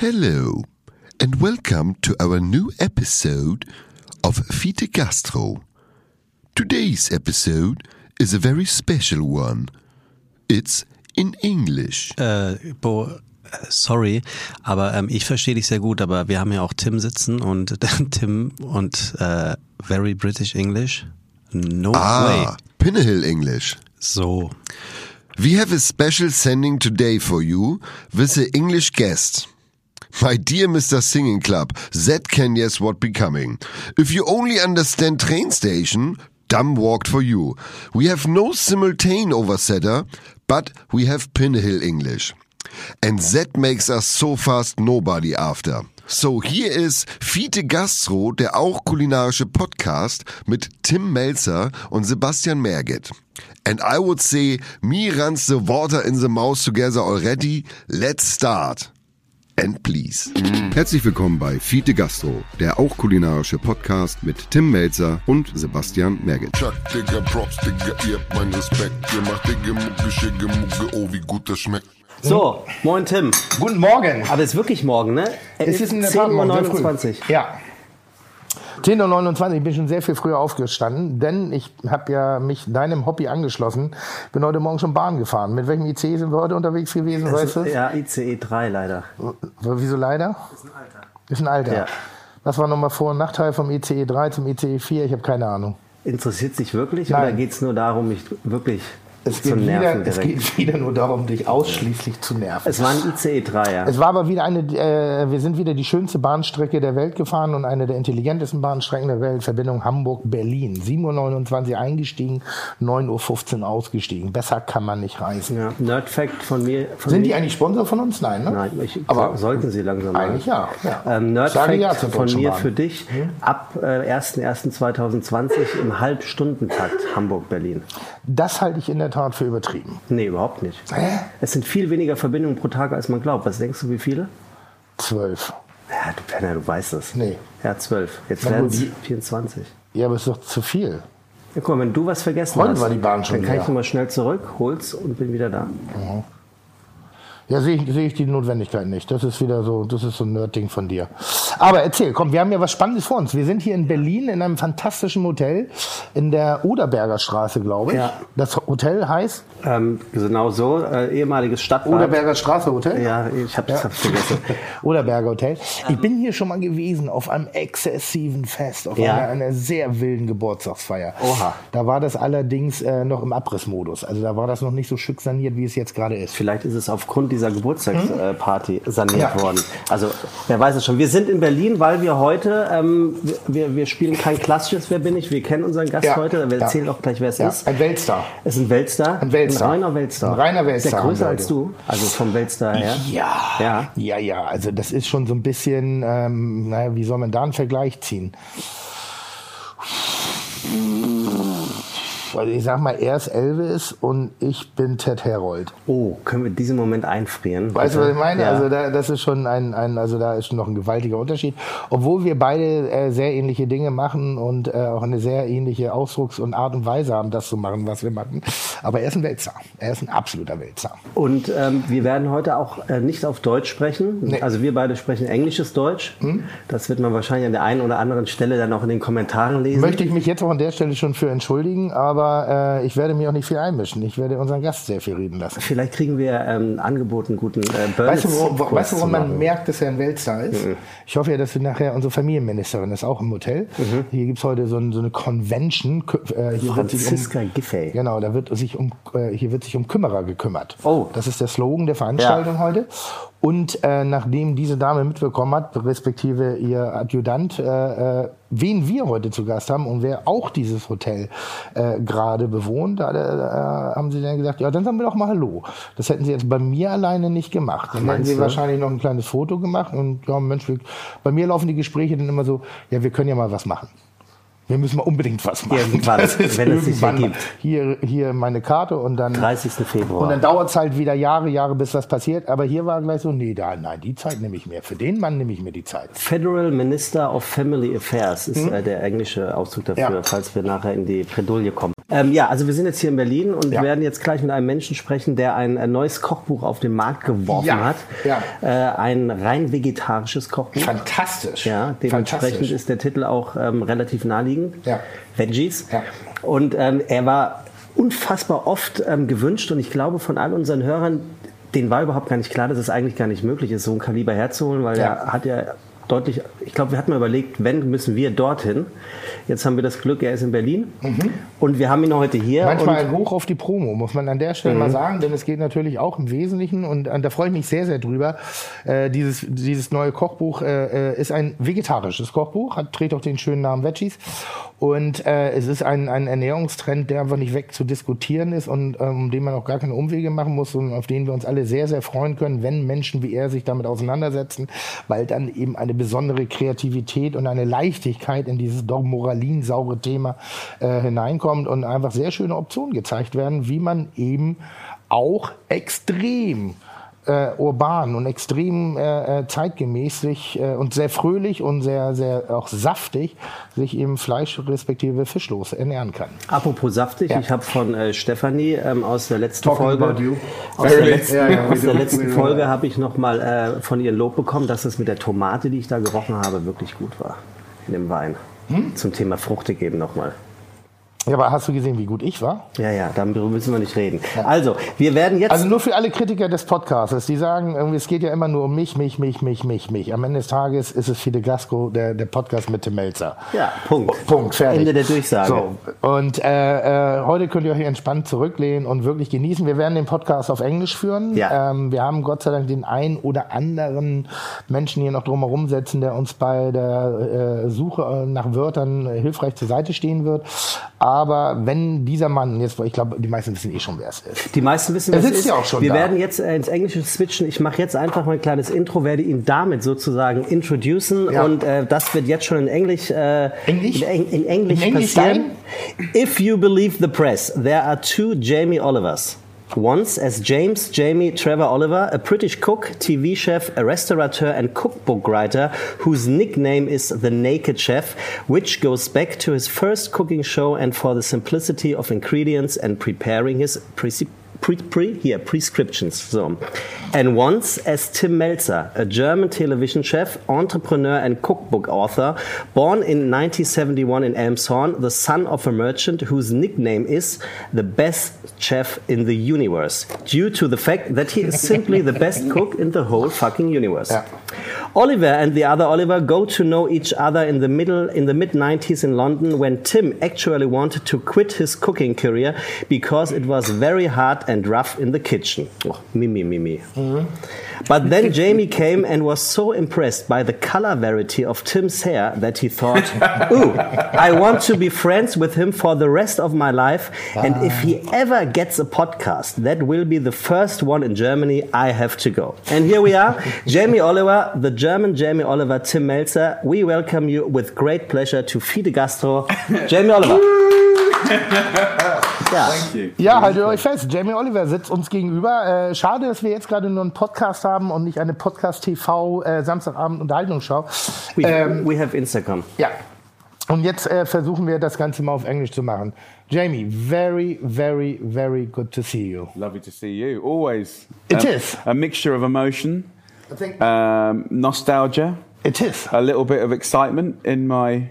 Hello, and welcome to our new episode of Fiete Gastro. Today's episode is a very special one. It's in English. Äh, Bo, sorry, aber ähm, ich verstehe dich sehr gut, aber wir haben ja auch Tim sitzen und Tim und äh, very British English. No way. Ah, Pinnahill English. So. We have a special sending today for you with an English guest. My dear Mr. Singing Club, that can guess what becoming. If you only understand train station, dumb walked for you. We have no simultane oversetter, but we have Pinnahill English. And that makes us so fast nobody after. So hier ist Fiete Gastro, der auch kulinarische Podcast mit Tim Melzer und Sebastian Merget. And I would say, me runs the water in the mouth together already. Let's start. And please. Herzlich willkommen bei Fiete Gastro, der auch kulinarische Podcast mit Tim Melzer und Sebastian Merget. Chuck, Digga, Props, Digga, ihr habt meinen Respekt. Ihr macht Digga, Mucke, Schicke, Mucke, oh, wie gut das schmeckt. So, moin Tim. Guten Morgen. Aber es ist wirklich morgen, ne? Es ist in der 10 Tat Uhr morgen, sehr früh. 29. Ja. 10.29 Uhr, ich bin schon sehr viel früher aufgestanden, denn ich habe ja mich deinem Hobby angeschlossen. Bin heute Morgen schon Bahn gefahren. Mit welchem IC sind wir heute unterwegs gewesen, weißt du? Ja, ICE 3 leider. Wieso leider? Ist ein Alter. Ist ein Alter. Ja. Was war nochmal Vor- und Nachteil vom ICE 3 zum ICE 4? Ich habe keine Ahnung. Interessiert sich wirklich Nein. oder geht es nur darum, mich wirklich Es geht, wieder, es geht wieder nur darum, dich ausschließlich zu nerven. Es war ein ICE 3, ja. Es war aber wieder eine, äh, wir sind wieder die schönste Bahnstrecke der Welt gefahren und eine der intelligentesten Bahnstrecken der Welt, Verbindung Hamburg-Berlin. 7.29 Uhr eingestiegen, 9.15 Uhr ausgestiegen. Besser kann man nicht reisen. ja. Nerd Fact von mir. Von Sind mir. die eigentlich Sponsor von uns? Nein, ne? Nein, ich, Aber sollten sie langsam eigentlich ja. ja. Ähm, Nerd Sage ja von mir Bahn. für dich. Ab äh, 1.1.2020 im Halbstundentakt Hamburg-Berlin. Das halte ich in der Tat für übertrieben. Nee, überhaupt nicht. Hä? Es sind viel weniger Verbindungen pro Tag, als man glaubt. Was denkst du, wie viele? Zwölf. Ja, du Penner, du weißt es. Nee. Ja, zwölf. Jetzt Na werden gut, es die- 24. Ja, aber ist doch zu viel. Ja, guck mal, wenn du was vergessen Heute hast, war die Bahn schon dann kann leer. ich nochmal schnell zurück, hol's und bin wieder da. Ja, sehe ich, sehe ich die Notwendigkeit nicht. Das ist wieder so, das ist so ein Nerd-Ding von dir. Aber erzähl, komm, wir haben ja was Spannendes vor uns. Wir sind hier in Berlin in einem fantastischen Hotel in der Oderberger Straße, glaube ich. Ja. Das Hotel heißt Ähm, genau so, äh, ehemaliges Stadtbad. Oderberger Straße Hotel? Ja, ich habe das vergessen. Oderberger Hotel. Ich bin hier schon mal gewesen auf einem exzessiven Fest, auf Ja. einer, einer sehr wilden Geburtstagsfeier. Oha. Da war das allerdings äh, noch im Abrissmodus. Also da war das noch nicht so schick saniert, wie es jetzt gerade ist. Vielleicht ist es aufgrund dieser Geburtstagsparty saniert Ja. worden. Also, wer weiß es schon. Wir sind in Berlin, weil wir heute, ähm, wir, wir spielen kein klassisches Wer bin ich? Wir kennen unseren Gast Ja. heute. Wir Ja. erzählen auch gleich, wer es Ja, ist. ein Weltstar. Es ist ein Weltstar. Ein Weltstar. Ein reiner Weltstar. Ein reiner Weltstar Ist der größer als du? Also vom Weltstar her? Ja. Ja. Ja, ja, also das ist schon so ein bisschen, ähm, naja, wie soll man da einen Vergleich ziehen? Also ich sag mal, er ist Elvis und ich bin Ted Herold. Oh, können wir diesen Moment einfrieren? Weißt du, was ich meine? Ja. Also da, das ist schon ein, ein, also da ist noch ein gewaltiger Unterschied. Obwohl wir beide äh, sehr ähnliche Dinge machen und äh, auch eine sehr ähnliche Ausdrucks- und Art und Weise haben, das zu machen, was wir machen. Aber er ist ein Weltstar. Er ist ein absoluter Weltstar. Und ähm, wir werden heute auch äh, nicht auf Deutsch sprechen. Nee. Hm? Also wir beide sprechen englisches Deutsch. Das wird man wahrscheinlich an der einen oder anderen Stelle dann auch in den Kommentaren lesen. Möchte ich mich jetzt auch an der Stelle schon für entschuldigen, aber äh, ich werde mir auch nicht viel einmischen. Ich werde unseren Gast sehr viel reden lassen. Vielleicht kriegen wir ähm, Angeboten, guten äh, Weißt du, wo, wo, weißt du, woran man merkt, dass er ein Weltstar ist? Ich hoffe ja, dass wir nachher unsere Familienministerin ist auch im Hotel. Hier gibt's heute so, ein, so eine Convention. Äh, hier Franziska um, Giffey. Genau, da wird sich um äh, hier wird sich um Kümmerer gekümmert. Oh. Das ist der Slogan der Veranstaltung heute. Und äh, nachdem diese Dame mitbekommen hat, respektive ihr Adjutant, äh, äh, wen wir heute zu Gast haben und wer auch dieses Hotel äh, gerade bewohnt, da äh, haben sie dann gesagt, ja, dann sagen wir doch mal Hallo. Das hätten sie jetzt bei mir alleine nicht gemacht. Dann hätten sie du? wahrscheinlich noch ein kleines Foto gemacht und ja, Mensch, wir, bei mir laufen die Gespräche dann immer so, ja, wir können ja mal was machen. Wir müssen mal unbedingt was machen. Irgendwann, Das ist wenn es sich irgendwann ergibt. mal. Hier, hier meine Karte und dann. 30. Februar. Und dann dauert es halt wieder Jahre, Jahre, bis was passiert. Aber hier war gleich so, nee, da, nein, die Zeit nehme ich mir. Für den Mann nehme ich mir die Zeit. Federal Minister of Family Affairs ist äh, der englische Ausdruck dafür. Ja. falls wir nachher in die Bredouille kommen. Ähm, ja, also wir sind jetzt hier in Berlin und Ja. werden jetzt gleich mit einem Menschen sprechen, der ein, ein neues Kochbuch auf den Markt geworfen Ja. hat. Ja. Äh, ein rein vegetarisches Kochbuch. Fantastisch. Ja, dementsprechend Fantastisch. ist der Titel auch ähm, relativ naheliegend. Ja. Veggies. Ja. Und ähm, er war unfassbar oft ähm, gewünscht und ich glaube von all unseren Hörern, denen war überhaupt gar nicht klar, dass es eigentlich gar nicht möglich ist, so ein Kaliber herzuholen, weil Ja. er hat ja deutlich, ich glaube, wir hatten mal überlegt, wenn, müssen wir dorthin. Jetzt haben wir das Glück, er ist in Berlin und wir haben ihn heute hier. Mhm. Manchmal Hoch auf die Promo, muss man an der Stelle Mhm. mal sagen, denn es geht natürlich auch im Wesentlichen und da freue ich mich sehr, sehr drüber. Äh, dieses, dieses neue Kochbuch äh, äh, ist ein vegetarisches Kochbuch, hat, trägt auch den schönen Namen Veggies und äh, es ist ein, ein Ernährungstrend, der einfach nicht weg zu diskutieren ist und ähm, den man auch gar keine Umwege machen muss und auf den wir uns alle sehr, sehr freuen können, wenn Menschen wie er sich damit auseinandersetzen, weil dann eben eine besondere Kreativität und eine Leichtigkeit in dieses doch moralinsaure Thema äh, hineinkommt und einfach sehr schöne Optionen gezeigt werden, wie man eben auch extrem äh, urban und extrem äh, äh, zeitgemäß sich äh, und sehr fröhlich und sehr, sehr auch saftig sich eben Fleisch respektive fischlos ernähren kann. Apropos saftig, Ja. ich habe von äh, Stefanie ähm, aus der letzten Talking Folge, aus der letzten, Ja, ja, aus der letzten. Folge habe ich nochmal äh, von ihr Lob bekommen, dass es mit der Tomate, die ich da gerochen habe, wirklich gut war in dem Wein. Hm? Zum Thema fruchtig eben nochmal. Ja, aber hast du gesehen, wie gut ich war? Ja, ja, darüber müssen wir nicht reden. Also, wir werden jetzt. Also nur für alle Kritiker des Podcasts, die sagen, irgendwie, es geht ja immer nur um mich, mich, mich, mich, mich, mich. Am Ende des Tages ist es Fide Gasco, der, der Podcast mit dem Melzer. ja, Punkt. Punkt, fertig. Ende der Durchsage. So, und äh, äh, heute könnt ihr euch entspannt zurücklehnen und wirklich genießen. Wir werden den Podcast auf Englisch führen. Ja. Ähm, wir haben Gott sei Dank den ein oder anderen Menschen hier noch drumherum setzen, der uns bei der äh, Suche nach Wörtern hilfreich zur Seite stehen wird. Aber wenn dieser Mann, jetzt, ich glaube, die meisten wissen eh schon, wer es ist. Die meisten wissen, Er was es sitzt ist. ja auch schon Wir da. werden jetzt äh, ins Englische switchen. Ich mache jetzt einfach mal ein kleines Intro, werde ihn damit sozusagen introducen Ja. und äh, das wird jetzt schon in Englisch, äh, Englisch? In, in Englisch In Englisch passieren. If you believe the press, there are two Jamie Olivers. Once as James Jamie Trevor Oliver, a British cook, TV chef, a restaurateur, and cookbook writer whose nickname is The Naked Chef, which goes back to his first cooking show and for the simplicity of ingredients and preparing his preci- Pre, pre, here, prescriptions. So. And once as Tim Mälzer, a German television chef, entrepreneur, and cookbook author, born in 1971 in Elmshorn, the son of a merchant whose nickname is the best chef in the universe, due to the fact that he is simply the best cook in the whole fucking universe. Yeah. Oliver and the other Oliver go to know each other in the middle in the mid 90s in London when Tim actually wanted to quit his cooking career because it was very hard and rough in the kitchen. Oh, me me me me. But then Jamie came and was so impressed by the color variety of Tim's hair that he thought, "Ooh, I want to be friends with him for the rest of my life and if he ah. ever gets a podcast, that will be the first one in Germany I have to go." And here we are, Jamie Oliver, the German Jamie Oliver, Tim Mälzer. We welcome you with great pleasure to Fiete Gastro. Jamie Oliver. ja. Ja, haltet euch fest. Jamie Oliver sitzt uns gegenüber. Äh, schade, dass wir jetzt gerade nur einen Podcast haben und nicht eine Podcast-TV äh, Samstagabend Unterhaltungsschau. We, Ähm, we have Instagram. ja. Und jetzt äh, versuchen wir das Ganze mal auf Englisch zu machen. Jamie, very, very, very good to see you. Lovely to see you. Always. It a, is. A mixture of emotion, I think um, nostalgia, it is. a little bit of excitement in my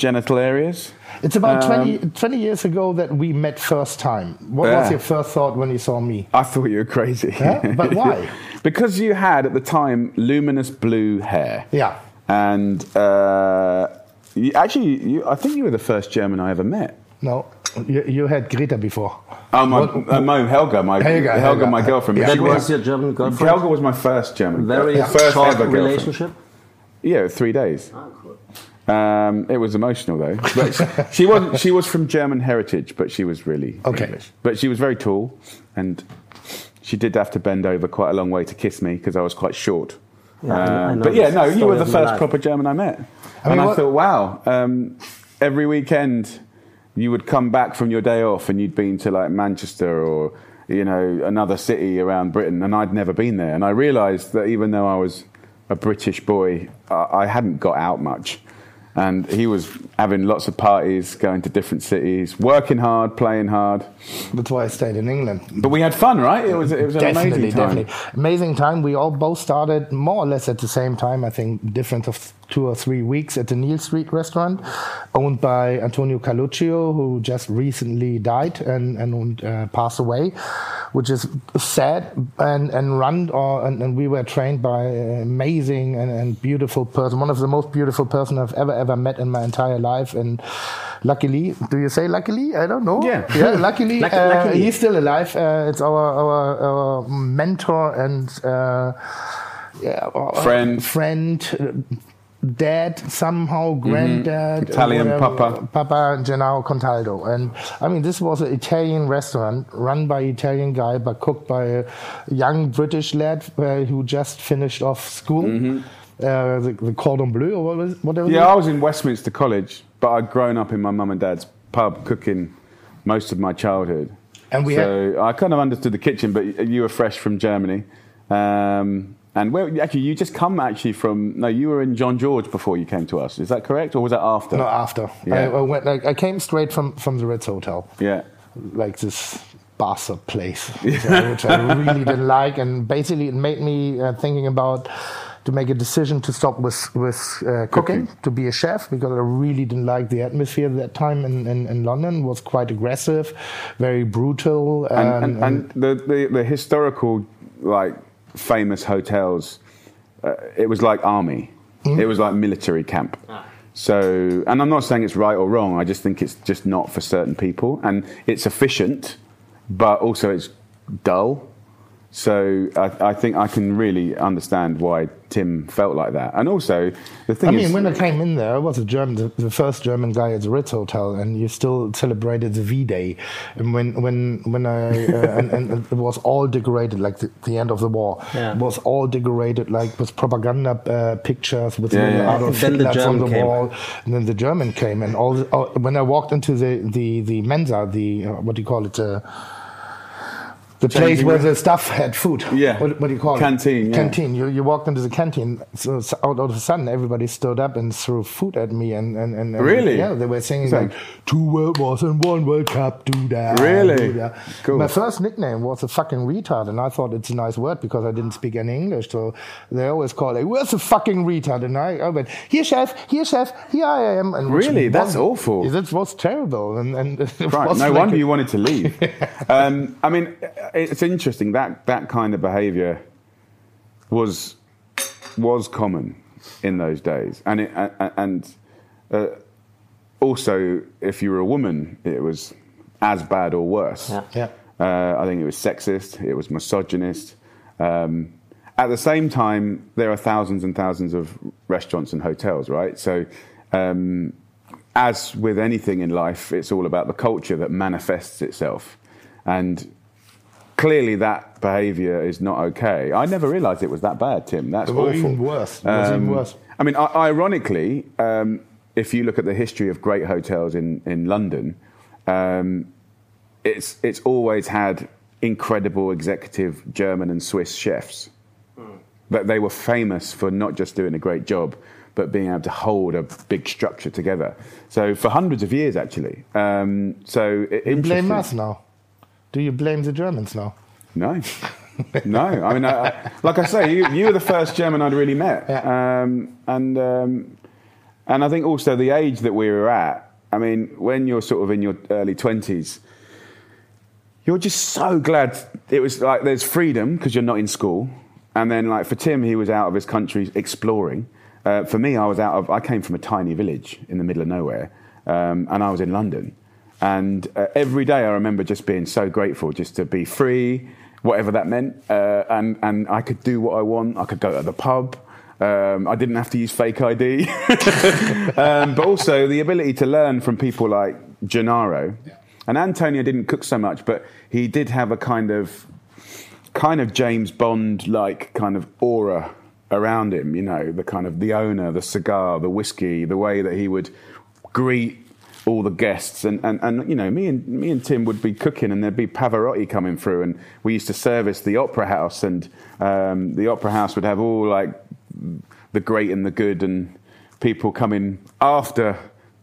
genital areas. It's about um, 20, 20 years ago that we met first time. What was your first thought when you saw me? I thought you were crazy. Yeah? But why? because you had at the time luminous blue hair. Yeah. And uh, you, actually, you, I think you were the first German I ever met. No, you, you had Greta before. Oh, my, What- uh, my Helga, my Helga, Helga, Helga. my girlfriend. Yeah. She That was your German girlfriend? Helga was my first German. Very first short ever girlfriend. relationship. Yeah, three days. Um, it was emotional though. But she, she was she was from German heritage, but she was really Okay. English. But she was very tall, and she did have to bend over quite a long way to kiss me because I was quite short. Yeah, I I Um, know but yeah, no, you were the first proper German I met, I mean, and I what- thought, wow, um, every weekend you would come back from your day off and you'd been to like Manchester or you know another city around Britain, and I'd never been there. And I realised that even though I was a British boy, I, I hadn't got out much. And he was having lots of parties, going to different cities, working hard, playing hard. That's why I stayed in England. But we had fun, right? It was it was an definitely, amazing time. definitely. Amazing time. We all both started more or less at the same time. I think difference of two or three weeks at the Neal Street restaurant, owned by Antonio Carluccio, who just recently died and and uh, passed away, which is sad and and run or and, and we were trained by an amazing and, and beautiful person, one of the most beautiful person I've ever ever met in my entire life, and. Luckily, do you say luckily? I don't know. Yeah. yeah. Luckily, Luck- uh, luckily. he's still alive. Uh, it's our our, our mentor and uh, yeah, our Friend. friend, uh, dad, somehow granddad, Mm-hmm. Italian whatever, papa. Papa Gennaro Contaldo. And I mean, this was an Italian restaurant run by Italian guy, but cooked by a young British lad uh, who just finished off school. Uh, the, the Cordon Bleu or what was whatever. Yeah, I was in Westminster College, but I'd grown up in my mum and dad's pub cooking most of my childhood. And we so I kind of understood the kitchen, but you were fresh from Germany. Um, and where actually you just come actually from? No, you were in John George before you came to us. Is that correct, or was that after? No, after. Yeah. I, I went. I, I came straight from from the Ritz Hotel. Yeah. like this bastard place, which, I, which I really didn't like, and basically it made me uh, thinking about to make a decision to stop with with uh, cooking, to be a chef, because I really didn't like the atmosphere at that time in, in, in London. It was quite aggressive, very brutal, um, and, and, and the, the, the historical like famous hotels uh, it was like army. It was like military camp. So and i'm not saying it's right or wrong i just think it's just not for certain people. And it's efficient but also it's dull so I, I think I can really understand why Tim felt like that, and also the thing I is, mean, when I came in there, I was a German, the, the first German guy at the Ritz Hotel, and you still celebrated the V-Day. And when when when I uh, and, and it was all decorated like the, the end of the war. Yeah. It was all decorated like with propaganda uh, pictures with Yeah, yeah. Adolf Then the on German the came. wall, and then the German came, and all. The, all when I walked into the the the Mensa, the uh, what do you call it? The place where the staff had food. Yeah. What, what do you call Canteen, it? yeah. Canteen. You, you walked into the canteen. So, so out of a sudden, everybody stood up and threw food at me. And, and, and, and Really? Yeah, they were singing So- like two World Wars and one World Cup. Do that. Really? do that." Cool. My first nickname was a fucking retard, and I thought it's a nice word because I didn't speak any English. So they always call it, "Where's the fucking retard?" And I, I went, "Here, chef. Here, chef. Here I am." And Really? That's was- awful. That was terrible. And, and Right. No like wonder a- you wanted to leave. um, I mean, it's interesting that that kind of behaviour was was common in those days, and it, a- and uh, also if you were a woman, it was as bad or worse. Yeah. Yeah. Uh, I think it was sexist. It was misogynist. Um, at the same time, there are thousands and thousands of restaurants and hotels, right? So, um, as with anything in life, it's all about the culture that manifests itself. And clearly, that behavior is not okay. I never realized it was that bad, Tim. That's awful. even worse. It was even Um, worse. I mean, i- ironically, um, if you look at the history of great hotels in, in London, um, it's, it's always had incredible executive German and Swiss chefs. but they were famous for not just doing a great job, but being able to hold a big structure together. So for hundreds of years, actually. Um, so i- You blame us now. Do you blame the Germans now? No, no. I mean, I, I, like I say, you, you were the first German I'd really met, Yeah. um, and um, and I think also the age that we were at. I mean, when you're sort of in your early twenties, you're just so glad it was like there's freedom because you're not in school, and then like for Tim, he was out of his country exploring. Uh, for me, I was out of. I came from a tiny village in the middle of nowhere, um, and I was in London. And uh, every day, I remember just being so grateful just to be free, whatever that meant, uh, and and I could do what I want. I could go to the pub. Um, I didn't have to use fake ID, um, but also the ability to learn from people like Gennaro. And Antonio didn't cook so much, but he did have a kind of kind of James Bond like kind of aura around him, you know, the kind of the owner, the cigar, the whiskey, the way that he would greet all the guests and, and, and you know me and me and Tim would be cooking and there'd be Pavarotti coming through and we used to service the opera house and um, the opera house would have all like the great and the good and people coming after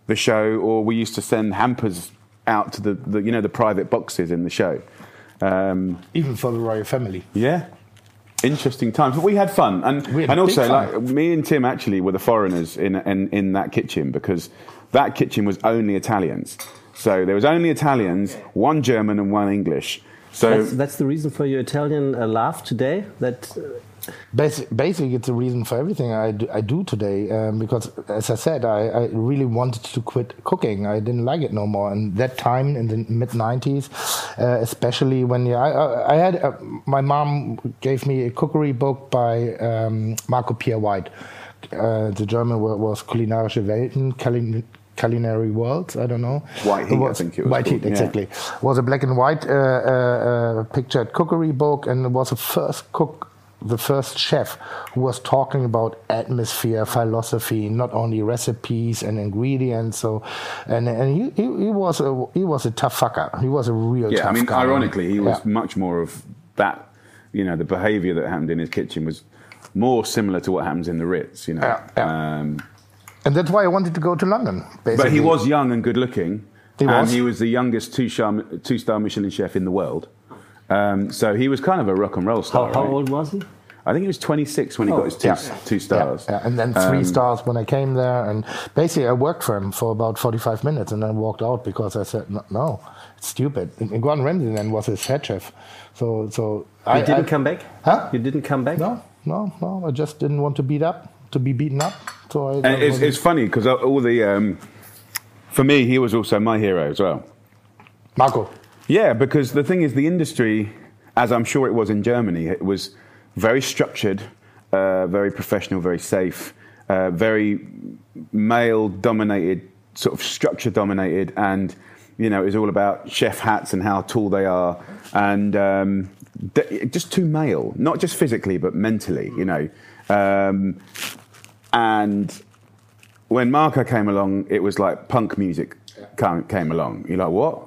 the show or we used to send hampers out to the, the you know the private boxes in the show um, Even for the royal family. yeah interesting times but we had fun and had and also fun. like me and Tim actually were the foreigners in, in in that kitchen because that kitchen was only Italians so there was only Italians one German and one English so That's, that's the reason for your Italian uh, laugh today. That uh, Basi- Basically, it's a reason for everything I do, I do today. Um, because, as I said, I, I really wanted to quit cooking. I didn't like it no more. And that time in the mid '90s, uh, especially when yeah, I, I, I had uh, my mom gave me a cookery book by um, Marco Pierre White. Uh, the German word was Kulinarische Welten, Culin- Culinary world. I don't know. White Heat, I think it was White called, Heat, yeah. exactly was a black and white uh, uh, uh, pictured cookery book, and it was the first cook, the first chef who was talking about atmosphere, philosophy, not only recipes and ingredients. So, and and he, he, he was a he was a tough fucker. He was a real yeah tough I mean guy. ironically he was Yeah. much more of that you know the behaviour that happened in his kitchen was more similar to what happens in the Ritz you know Yeah, yeah. Um, and that's why I wanted to go to London. Basically. But he was young and good looking. He and was. he was the youngest two star, two star Michelin chef in the world. Um, so he was kind of a rock and roll star. how right? old was he? I think he was 26 when he got his two, Oh, Yeah. two stars. Yeah, yeah. and then three Um, stars when I came there. And basically, I worked for him for about 45 minutes and then walked out because I said, no, no it's stupid. And and Gordon Ramsay then was his head chef. So, so You I didn't I- come back. Huh? You didn't come back. No, no, no. I just didn't want to beat up, to be beaten up. So it's, it's funny because all the, um, for me, he was also my hero as well. Marco. Yeah, because the thing is, the industry, as I'm sure it was in Germany, it was very structured, uh, very professional, very safe, uh, very male dominated, sort of structure dominated, and you know, it was all about chef hats and how tall they are, and um, just too male, not just physically but mentally, you know. Um, and when Marco came along, it was like punk music came, came along. You're like, what?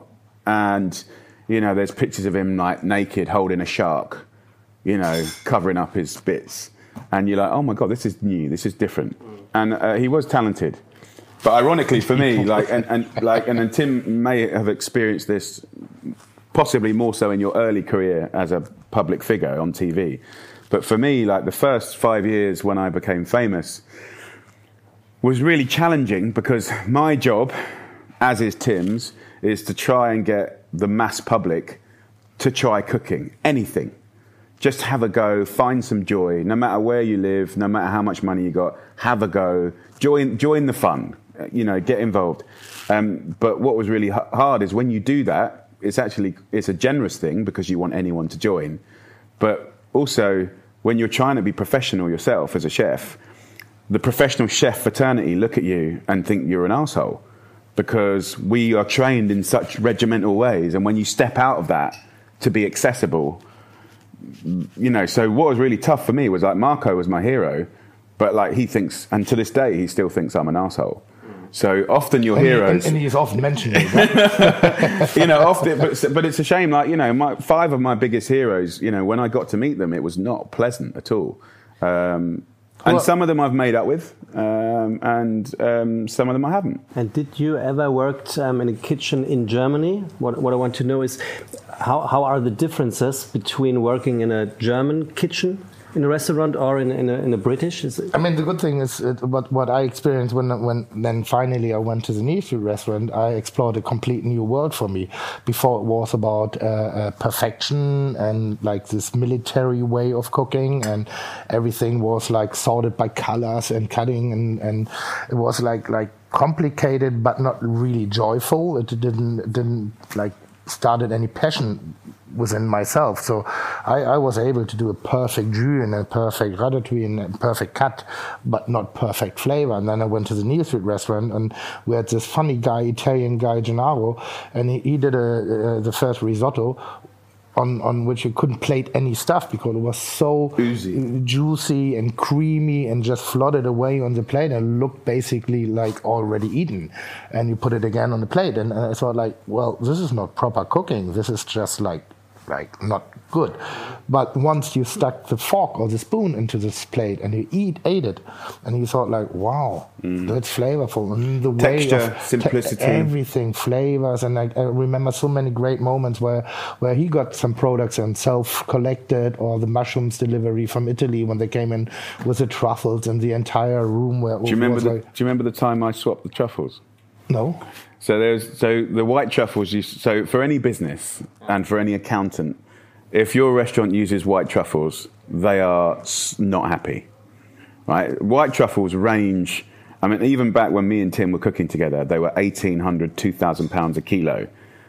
And, you know, there's pictures of him like naked holding a shark, you know, covering up his bits. And you're like, oh my God, this is new, this is different. And uh, he was talented. But ironically for me, like, and, and, like, and, and Tim may have experienced this possibly more so in your early career as a public figure on TV. But for me, like the first five years when I became famous, was really challenging because my job, as is Tim's, is to try and get the mass public to try cooking anything. Just have a go, find some joy, no matter where you live, no matter how much money you got, have a go, join, join the fun, you know, get involved. Um, but what was really h- hard is when you do that, it's actually it's a generous thing because you want anyone to join. But also, when you're trying to be professional yourself as a chef, the professional chef fraternity look at you and think you're an asshole because we are trained in such regimental ways. And when you step out of that to be accessible, you know, so what was really tough for me was like Marco was my hero, but like he thinks, and to this day, he still thinks I'm an asshole. So often your And, he- heroes, and, and he's often mentioned it. you know, often, but, but it's a shame. Like you know, my, five of my biggest heroes. You know, when I got to meet them, it was not pleasant at all. Um, and Well- some of them I've made up with, um, and um, some of them I haven't. And did you ever worked um, in a kitchen in Germany? What, what I want to know is how, how are the differences between working in a German kitchen in a restaurant or in, in, a, in a British? Is it, I mean, the good thing is it, what what I experienced when when then finally I went to the Neal Street restaurant. I explored a complete new world for me. Before it was about uh, uh, perfection and like this military way of cooking, and everything was like sorted by colors and cutting, and and it was like like complicated but not really joyful. It didn't didn't like started any passion within myself. So I, I was able to do a perfect jus and a perfect ratatouille and a perfect cut, but not perfect flavor. And then I went to the Neal Street restaurant and we had this funny guy, Italian guy, Gennaro, and he, he did a, uh, the first risotto on, on which you couldn't plate any stuff because it was so Oozy. juicy and creamy and just floated away on the plate and looked basically like already eaten. And you put it again on the plate, and uh, I thought like, well, this is not proper cooking. This is just like like not good. But once you stuck the fork or the spoon into this plate and you eat ate it, and you thought like, wow, mm. that's flavorful. And the way Texture, of simplicity. everything, flavors, and I, I remember so many great moments where where he got some products and self collected, or the mushrooms delivery from Italy when they came in with the truffles and the entire room where Do you remember the, like, Do you remember the time I swapped the truffles? no, So there's so the white truffles. You, so for any business and for any accountant, if your restaurant uses white truffles, they are not happy. Right? White truffles range. I mean, even back when me and Tim were cooking together, they were 1,800, 2,000 pounds a kilo.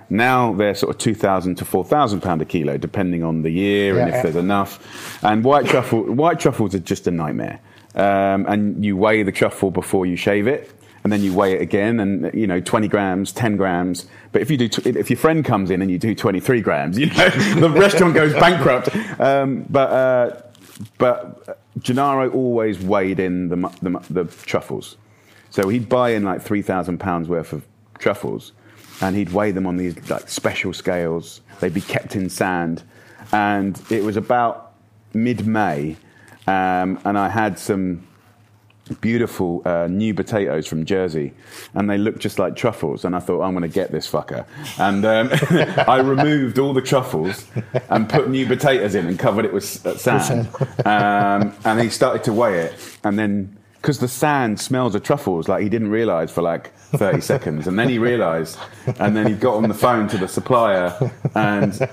Now they're sort of 2,000 to 4,000 pound a kilo, depending on the year and if yeah. there's enough. And white truffle, white truffles are just a nightmare. Um, and you weigh the truffle before you shave it, and then you weigh it again, and you know 20 grams, 10 grams. But if you do, tw- if your friend comes in and you do 23 grams, you know the restaurant goes bankrupt. Um, but uh, but Gennaro always weighed in the, the, the truffles, so he'd buy in like 3,000 pounds worth of truffles, and he'd weigh them on these like special scales. They'd be kept in sand, and it was about mid-May, um, and I had some beautiful uh, new potatoes from Jersey, and they looked just like truffles. And I thought, I'm going to get this fucker. And um, I removed all the truffles and put new potatoes in and covered it with uh, sand. Um, and he started to weigh it, and then because the sand smells of truffles, like he didn't realize for like 30 seconds, and then he realized, and then he got on the phone to the supplier, and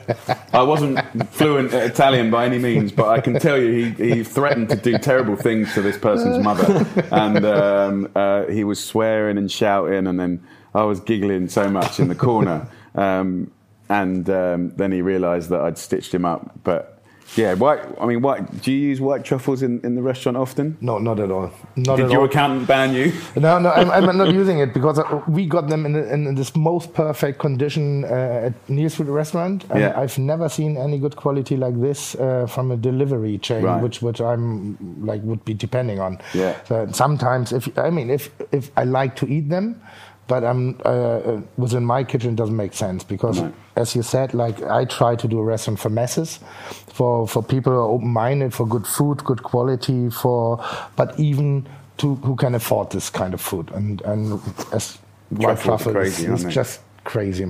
I wasn't fluent at Italian by any means, but I can tell you he, he threatened to do terrible things to this person's mother, and um, uh, he was swearing and shouting, and then I was giggling so much in the corner, um, and um, then he realised that I'd stitched him up, but. Yeah, white. I mean, white. Do you use white truffles in, in the restaurant often? no, not at all. Not Did at your all. accountant ban you? No, no, I'm, I'm not using it because uh, we got them in, in this most perfect condition uh, at Neal Street Restaurant, and Yeah. I've never seen any good quality like this uh, from a delivery chain, Right. which which I'm like would be depending on. Yeah. So sometimes, if I mean, if if I like to eat them, but I'm uh, uh, within my kitchen, it doesn't make sense because. As you said, like I try to do a restaurant for masses, for for people who are open-minded, for good food, good quality, for but even to who can afford this kind of food. And and as white truffle is, is just crazy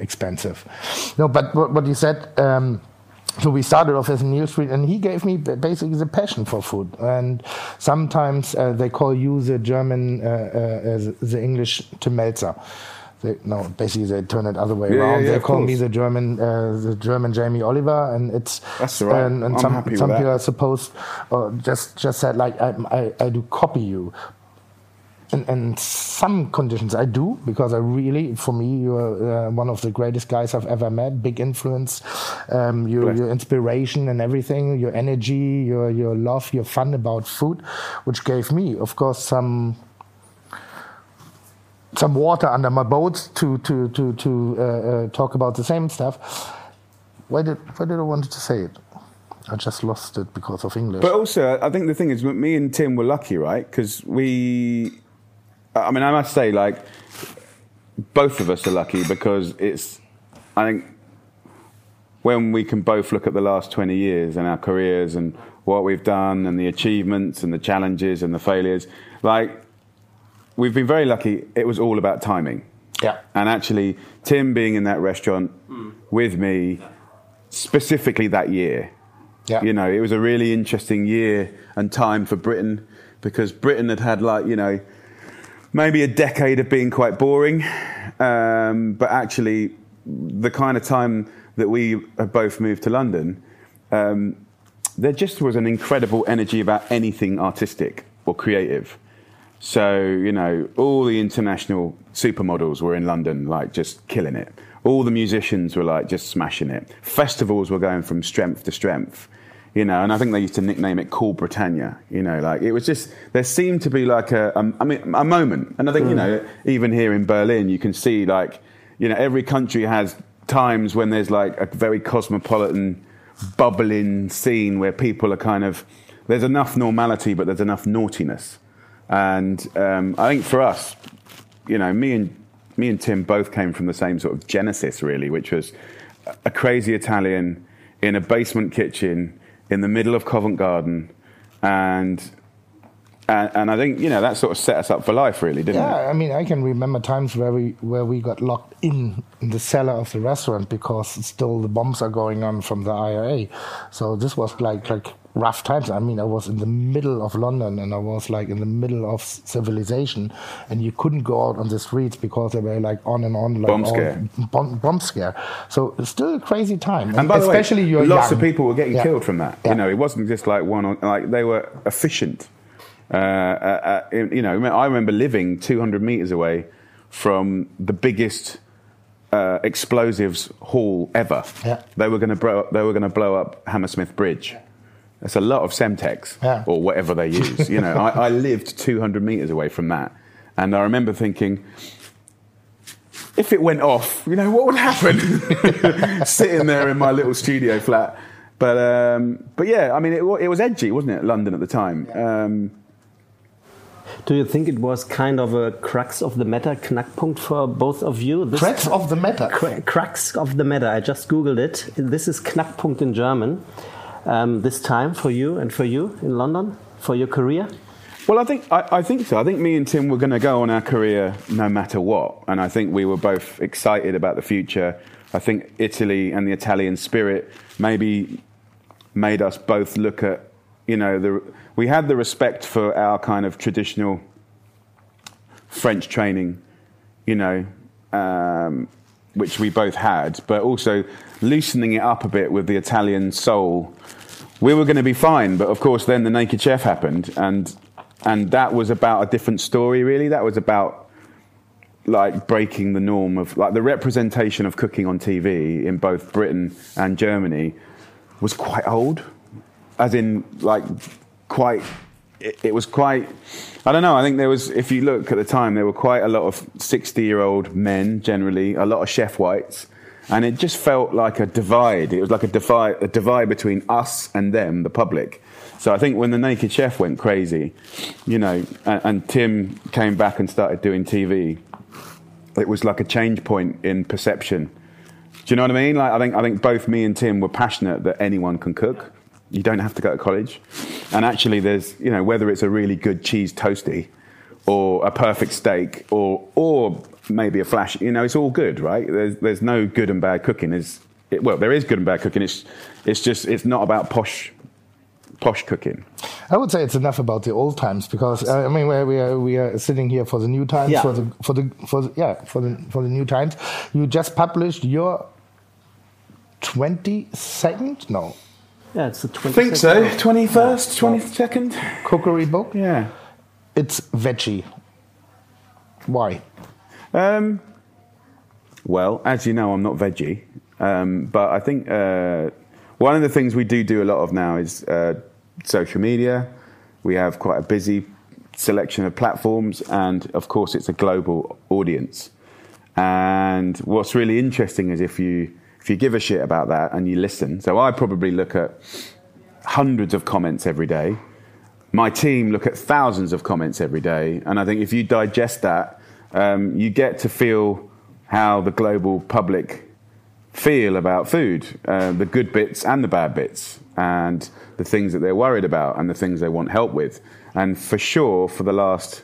expensive. No, but what, what you said. Um, so we started off as a New Street, and he gave me basically the passion for food. And sometimes uh, they call you the German, uh, uh, the English Tim Mälzer. They, no, basically they turn it other way Yeah, around. yeah, they call me the German, uh, the German Jamie Oliver, and it's That's right. And, and I'm some happy with some that. people are supposed uh, just just said like I, I I do copy you, in, in some conditions I do because I really, for me, you're uh, one of the greatest guys I've ever met. Big influence, um, your, Bless. your inspiration and everything, your energy, your your love, your fun about food, which gave me, of course, some some water under my boat to to to to uh, uh, talk about the same stuff. Why did why did I want to say it? I just lost it because of English. But also, I think the thing is, me and Tim were lucky, right? Because we, I mean, I must say, like, both of us are lucky because it's, I think, when we can both look at the last 20 years and our careers and what we've done and the achievements and the challenges and the failures, like, we've been very lucky. It was all about timing. Yeah. And actually, Tim being in that restaurant with me, specifically that year, Yeah. you know, it was a really interesting year and time for Britain because Britain had had like, you know, maybe a decade of being quite boring, um, but actually, the kind of time that we have both moved to London, um, there just was an incredible energy about anything artistic or creative. So, you know, all the international supermodels were in London, like just killing it. All the musicians were like just smashing it. Festivals were going from strength to strength, you know, and I think they used to nickname it Cool Britannia, you know, like it was just, there seemed to be like a, a I mean, a moment. And I think, you know, even here in Berlin, you can see like, you know, every country has times when there's like a very cosmopolitan, bubbling scene where people are kind of there's enough normality, but there's enough naughtiness. And um, I think for us, you know, me and me and Tim both came from the same sort of genesis, really, which was a crazy Italian in a basement kitchen in the middle of Covent Garden, and and, and I think you know that sort of set us up for life, really, didn't it? Yeah, I mean, I can remember times where we where we got locked in in the cellar of the restaurant because still the bombs are going on from the IRA. So this was like like rough times. I mean, I was in the middle of London and I was like in the middle of civilization, and you couldn't go out on the streets because they were like on and on like Bomb all- scare. bomb, bomb scare. So it's still a crazy time, And by the especially way, you're lots young. of people were getting Yeah. killed from that. Yeah. You know, it wasn't just like one on like they were efficient. Uh, uh, uh, you know, I remember living 200 meters away from the biggest uh, explosives hall ever. Yeah. They were going to blow up. They were going to blow up Hammersmith Bridge. That's a lot of Semtex Yeah. or whatever they use. you know, I, I lived 200 meters away from that, and I remember thinking, if it went off, you know, what would happen? Sitting there in my little studio flat. But um, but yeah, I mean, it, it was edgy, wasn't it? London at the time. Um, Do you think it was kind of a crux of the matter, Knackpunkt for both of you? This Cracks of the matter. Cra- crux of the matter. I just googled it. This is Knackpunkt in German. Um, this time for you and for you in London for your career. Well, I think I, I think so. I think me and Tim were going to go on our career no matter what, and I think we were both excited about the future. I think Italy and the Italian spirit maybe made us both look at, you know, the, we had the respect for our kind of traditional French training, you know, um, which we both had, but also loosening it up a bit with the Italian soul. We were going to be fine, but of course, then the Naked Chef happened, and and that was about a different story. Really, that was about like breaking the norm of like the representation of cooking on TV in both Britain and Germany was quite old, as in like quite. It, it was quite. I don't know. I think there was. If you look at the time, there were quite a lot of sixty-year-old men generally, a lot of chef whites, and it just felt like a divide. It was like a divide, a divide between us and them, the public. So I think when the Naked Chef went crazy, you know, and, and Tim came back and started doing TV, it was like a change point in perception. Do you know what I mean? Like I think I think both me and Tim were passionate that anyone can cook. You don't have to go to college. And actually there's, you know, whether it's a really good cheese toasty or a perfect steak or or maybe a flash, you know, it's all good, right? There's there's no good and bad cooking. There's it, well, there is good and bad cooking. It's it's just it's not about posh posh cooking. I would say it's enough about the old times because uh, I mean we we are we are sitting here for the new times Yeah. for the for the for the, yeah for the for the new times. You just published your twenty second no Yeah, it's the 20 I think so. Twenty first, twenty second. cookery book. Yeah. It's veggie. Why? Um, well, as you know, I'm not veggie, um, but I think uh, one of the things we do do a lot of now is uh, social media. We have quite a busy selection of platforms, and of course, it's a global audience. And what's really interesting is if you if you give a shit about that and you listen. So I probably look at hundreds of comments every day. My team look at thousands of comments every day, and I think if you digest that, um, you get to feel how the global public feel about food, uh, the good bits and the bad bits, and the things that they're worried about and the things they want help with. And for sure, for the last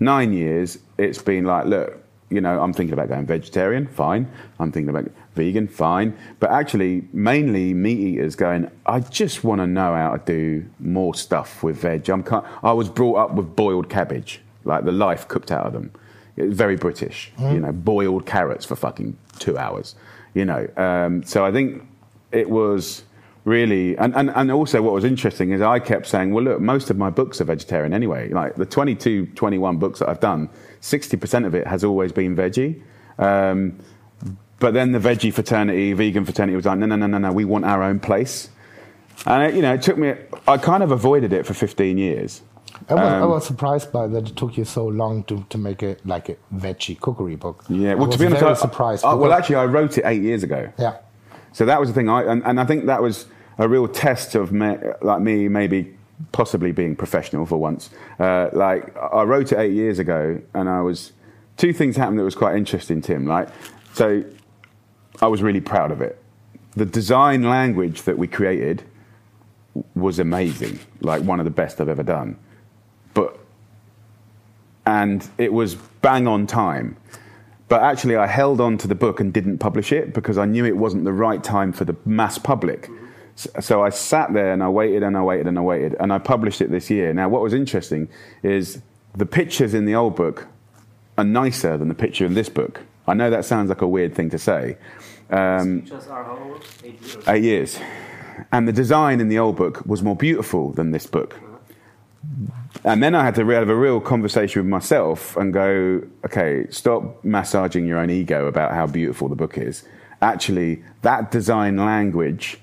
nine years, it's been like, look, you know, I'm thinking about going vegetarian, fine. I'm thinking about vegan, fine. But actually, mainly meat eaters going, I just want to know how to do more stuff with veg. I'm I was brought up with boiled cabbage, like the life cooked out of them. Very British, you know, boiled carrots for fucking two hours, you know. Um, so I think it was really and, and, and also what was interesting is i kept saying well look most of my books are vegetarian anyway. Like the 22 21 books that i've done 60% of it has always been veggie. Um, but then the veggie fraternity vegan fraternity was like no no no no no we want our own place. And it, you know it took me i kind of avoided it for 15 years I was, I Um, was surprised by that it took you so long to, to make it like a veggie cookery book. Yeah, I well, to be honest, I, surprised. I- well, actually, I wrote it eight years ago. yeah, So that was the thing, I, and, and I think that was a real test of me, like me, maybe possibly being professional for once. Uh, like I wrote it eight years ago, and I was two things happened that was quite interesting, Tim. Like, so I was really proud of it. The design language that we created was amazing, like one of the best I've ever done. But and it was bang on time. But actually, I held on to the book and didn't publish it because I knew it wasn't the right time for the mass public. So I sat there and I waited and I waited and I waited and I published it this year. Now, what was interesting is the pictures in the old book are nicer than the picture in this book. I know that sounds like a weird thing to say. Um, Pictures are how old? Eight years. eight years. And the design in the old book was more beautiful than this book. And then I had to have a real conversation with myself and go, okay, stop massaging your own ego about how beautiful the book is. Actually, that design language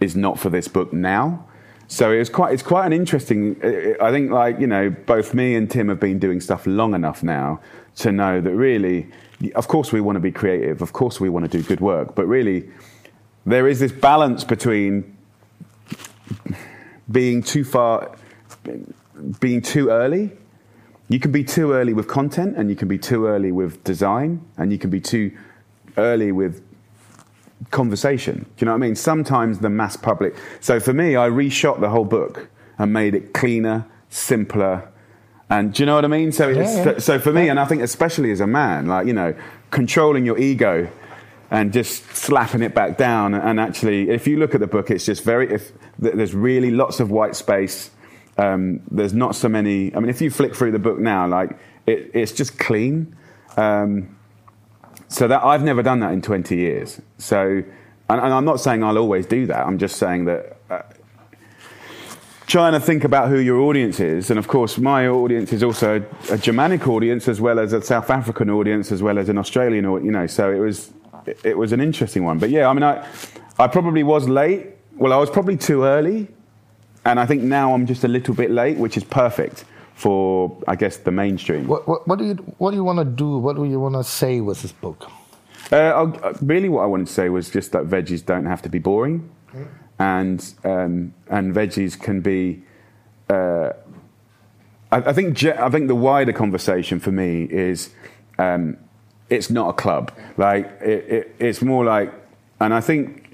is not for this book now. So it's quite, it's quite an interesting. I think, like you know, both me and Tim have been doing stuff long enough now to know that really, of course, we want to be creative. Of course, we want to do good work. But really, there is this balance between being too far, being too early. You can be too early with content, and you can be too early with design, and you can be too early with conversation. Do you know what I mean? Sometimes the mass public. So for me, I reshot the whole book and made it cleaner, simpler. And do you know what I mean? So, Yeah, yeah. so for me, and I think especially as a man, like you know, controlling your ego and just slapping it back down. And actually, if you look at the book, it's just very. If there's really lots of white space. Um, there's not so many. I mean, if you flick through the book now, like it, it's just clean. Um, so that I've never done that in 20 years. So, and, and I'm not saying I'll always do that. I'm just saying that uh, trying to think about who your audience is, and of course, my audience is also a, a Germanic audience as well as a South African audience as well as an Australian, you know. So it was it was an interesting one. But yeah, I mean, I I probably was late. Well, I was probably too early, and I think now I'm just a little bit late, which is perfect for I guess the mainstream. what, what, what do you what do you want to do? What do you want to say with this book? Uh, uh, really, what I wanted to say was just that veggies don't have to be boring, and um, and veggies can be. Uh, I, I think I think the wider conversation for me is um, it's not a club. Like it, it, it's more like, and I think,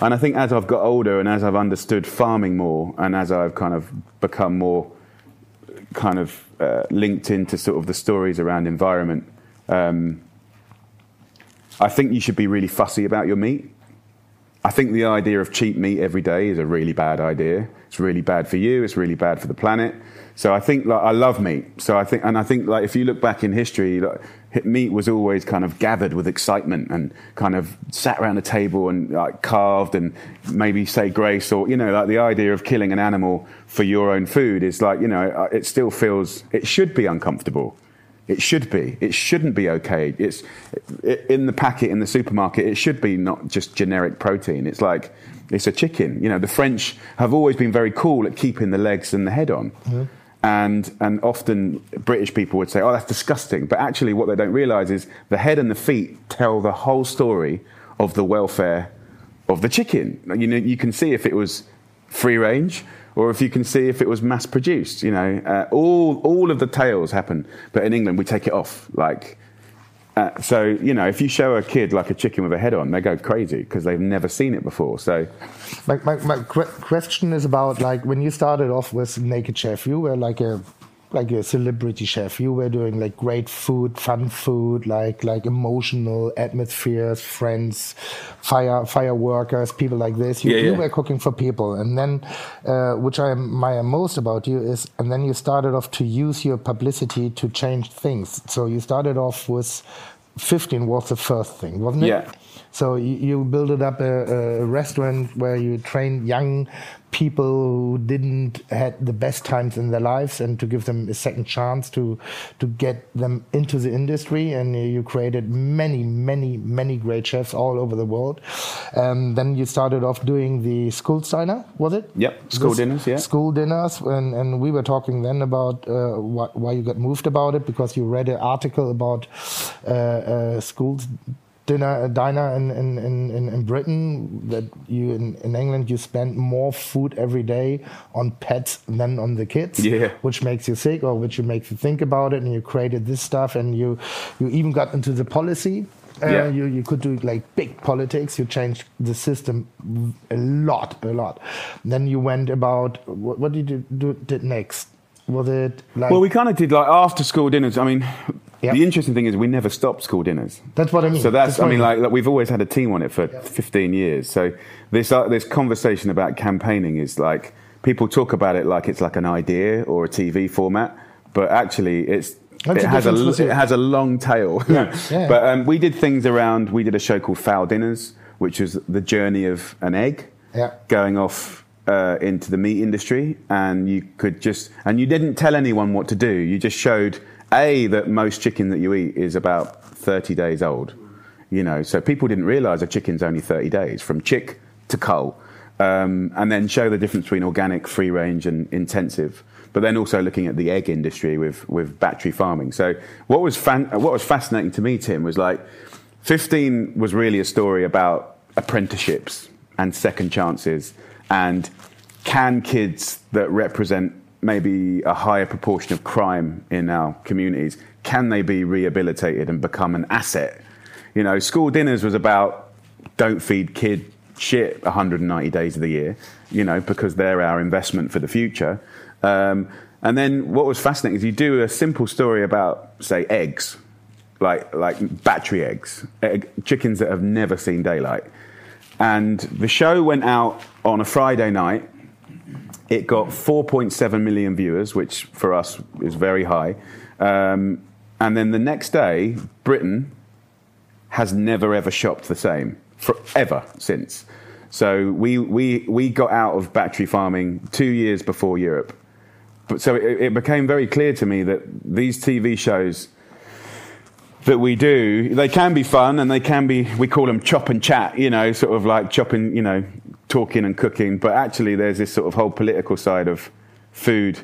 and I think as I've got older and as I've understood farming more, and as I've kind of become more kind of uh, linked into sort of the stories around environment. Um, I think you should be really fussy about your meat. I think the idea of cheap meat every day is a really bad idea. It's really bad for you. It's really bad for the planet. So I think like I love meat. So I think, and I think like if you look back in history, like, meat was always kind of gathered with excitement and kind of sat around a table and like carved and maybe say grace or you know like the idea of killing an animal for your own food is like you know uh, it still feels it should be uncomfortable. It should be. It shouldn't be okay. It's it, in the packet in the supermarket. It should be not just generic protein. It's like it's a chicken. You know, the French have always been very cool at keeping the legs and the head on, and and often British people would say, "Oh, that's disgusting," but actually, what they don't realise is the head and the feet tell the whole story of the welfare of the chicken. You know, you can see if it was free range or if you can see if it was mass produced. You know, uh, all all of the tales happen, but in England we take it off. Like, uh, so you know, if you show a kid like a chicken with a head on, they go crazy because they've never seen it before. So, My, my, my que- question is about like when you started off with Naked Chef, you were like a like a celebrity chef. You were doing like great food, fun food, like like emotional atmospheres, friends, fire fireworkers, people like this. You, Yeah, you were cooking for people, and then uh, which I admire most about you is, and then you started off to use your publicity to change things. So you started off with 15 was the first thing, wasn't it? Yeah. So you, you built up a, a restaurant where you train young people who didn't had the best times in their lives and to give them a second chance to to get them into the industry. And you created many many many great chefs all over the world. Um, then you started off doing the school diner was it? Yep, school This- dinners, yeah. school dinners. And, and we were talking then about uh, why, why you got moved about it because you read an article about uh, uh, schools dinner uh, diner in, in, in, in- in Britain that you in, in England you spend more food every day on pets than on the kids Yeah. which makes you sick or which makes you think about it and you created this stuff and you you even got into the policy uh, Yeah. you, you could do like big politics you changed the system a lot a lot then you went about what, what did you do did next was it like Well, we kind of did like after school dinners. I mean, Yeah. the interesting thing is we never stopped school dinners. that's what i mean So that's, what I mean, mean. like, like, we've always had a team on it for 15 years. So this uh, this conversation about campaigning is like people talk about it like it's like an idea or a TV format, but actually it's it has a it has a long tail. yeah. But um, we did things around. We did a show called Fowl Dinners, which was the journey of an egg Yeah. going off. Uh, into the meat industry, and you could just and you didn't tell anyone what to do. You just showed a that most chicken that you eat is about thirty days old. You know, so people didn't realise a chicken's only thirty days from chick to cull, um, and then show the difference between organic, free range, and intensive. But then also looking at the egg industry with with battery farming. So what was fan- what was fascinating to me, Tim, was like fifteen was really a story about apprenticeships and second chances and can kids that represent maybe a higher proportion of crime in our communities can they be rehabilitated and become an asset you know school dinners was about don't feed kid shit 190 days of the year you know because they're our investment for the future um, and then what was fascinating is you do a simple story about say eggs like like battery eggs, egg, chickens that have never seen daylight. And the show went out on a Friday night. It got 4.7 million viewers, which for us is very high. Um, and then the next day, Britain has never ever shopped the same forever since. So we, we, we got out of battery farming two years before Europe. But so it, it became very clear to me that these TV shows that we do, they can be fun and they can be, we call them chop and chat, you know, sort of like chopping, you know, talking and cooking. But actually, there's this sort of whole political side of food.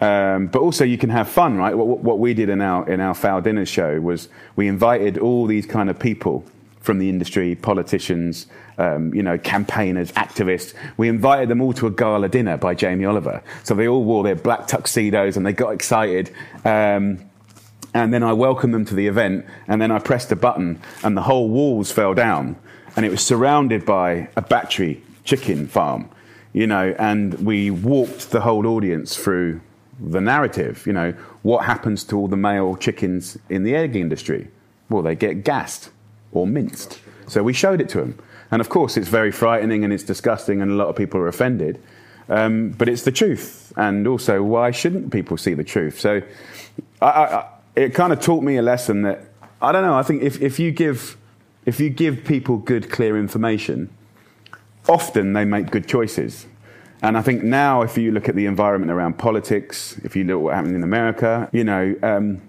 Um, but also, you can have fun, right? What, what we did in our, in our Fowl Dinner show was we invited all these kind of people from the industry, politicians, um, you know, campaigners, activists. We invited them all to a gala dinner by Jamie Oliver. So they all wore their black tuxedos and they got excited. Um, and then I welcomed them to the event, and then I pressed a button, and the whole walls fell down, and it was surrounded by a battery chicken farm, you know, and we walked the whole audience through the narrative, you know, what happens to all the male chickens in the egg industry? Well, they get gassed or minced. So we showed it to them. And of course, it's very frightening and it's disgusting, and a lot of people are offended. Um, but it's the truth. And also, why shouldn't people see the truth? So I, I, it kind of taught me a lesson that, I don't know, I think if, if, you give, if you give people good, clear information, often they make good choices. And I think now, if you look at the environment around politics, if you look at what happened in America, you know, um,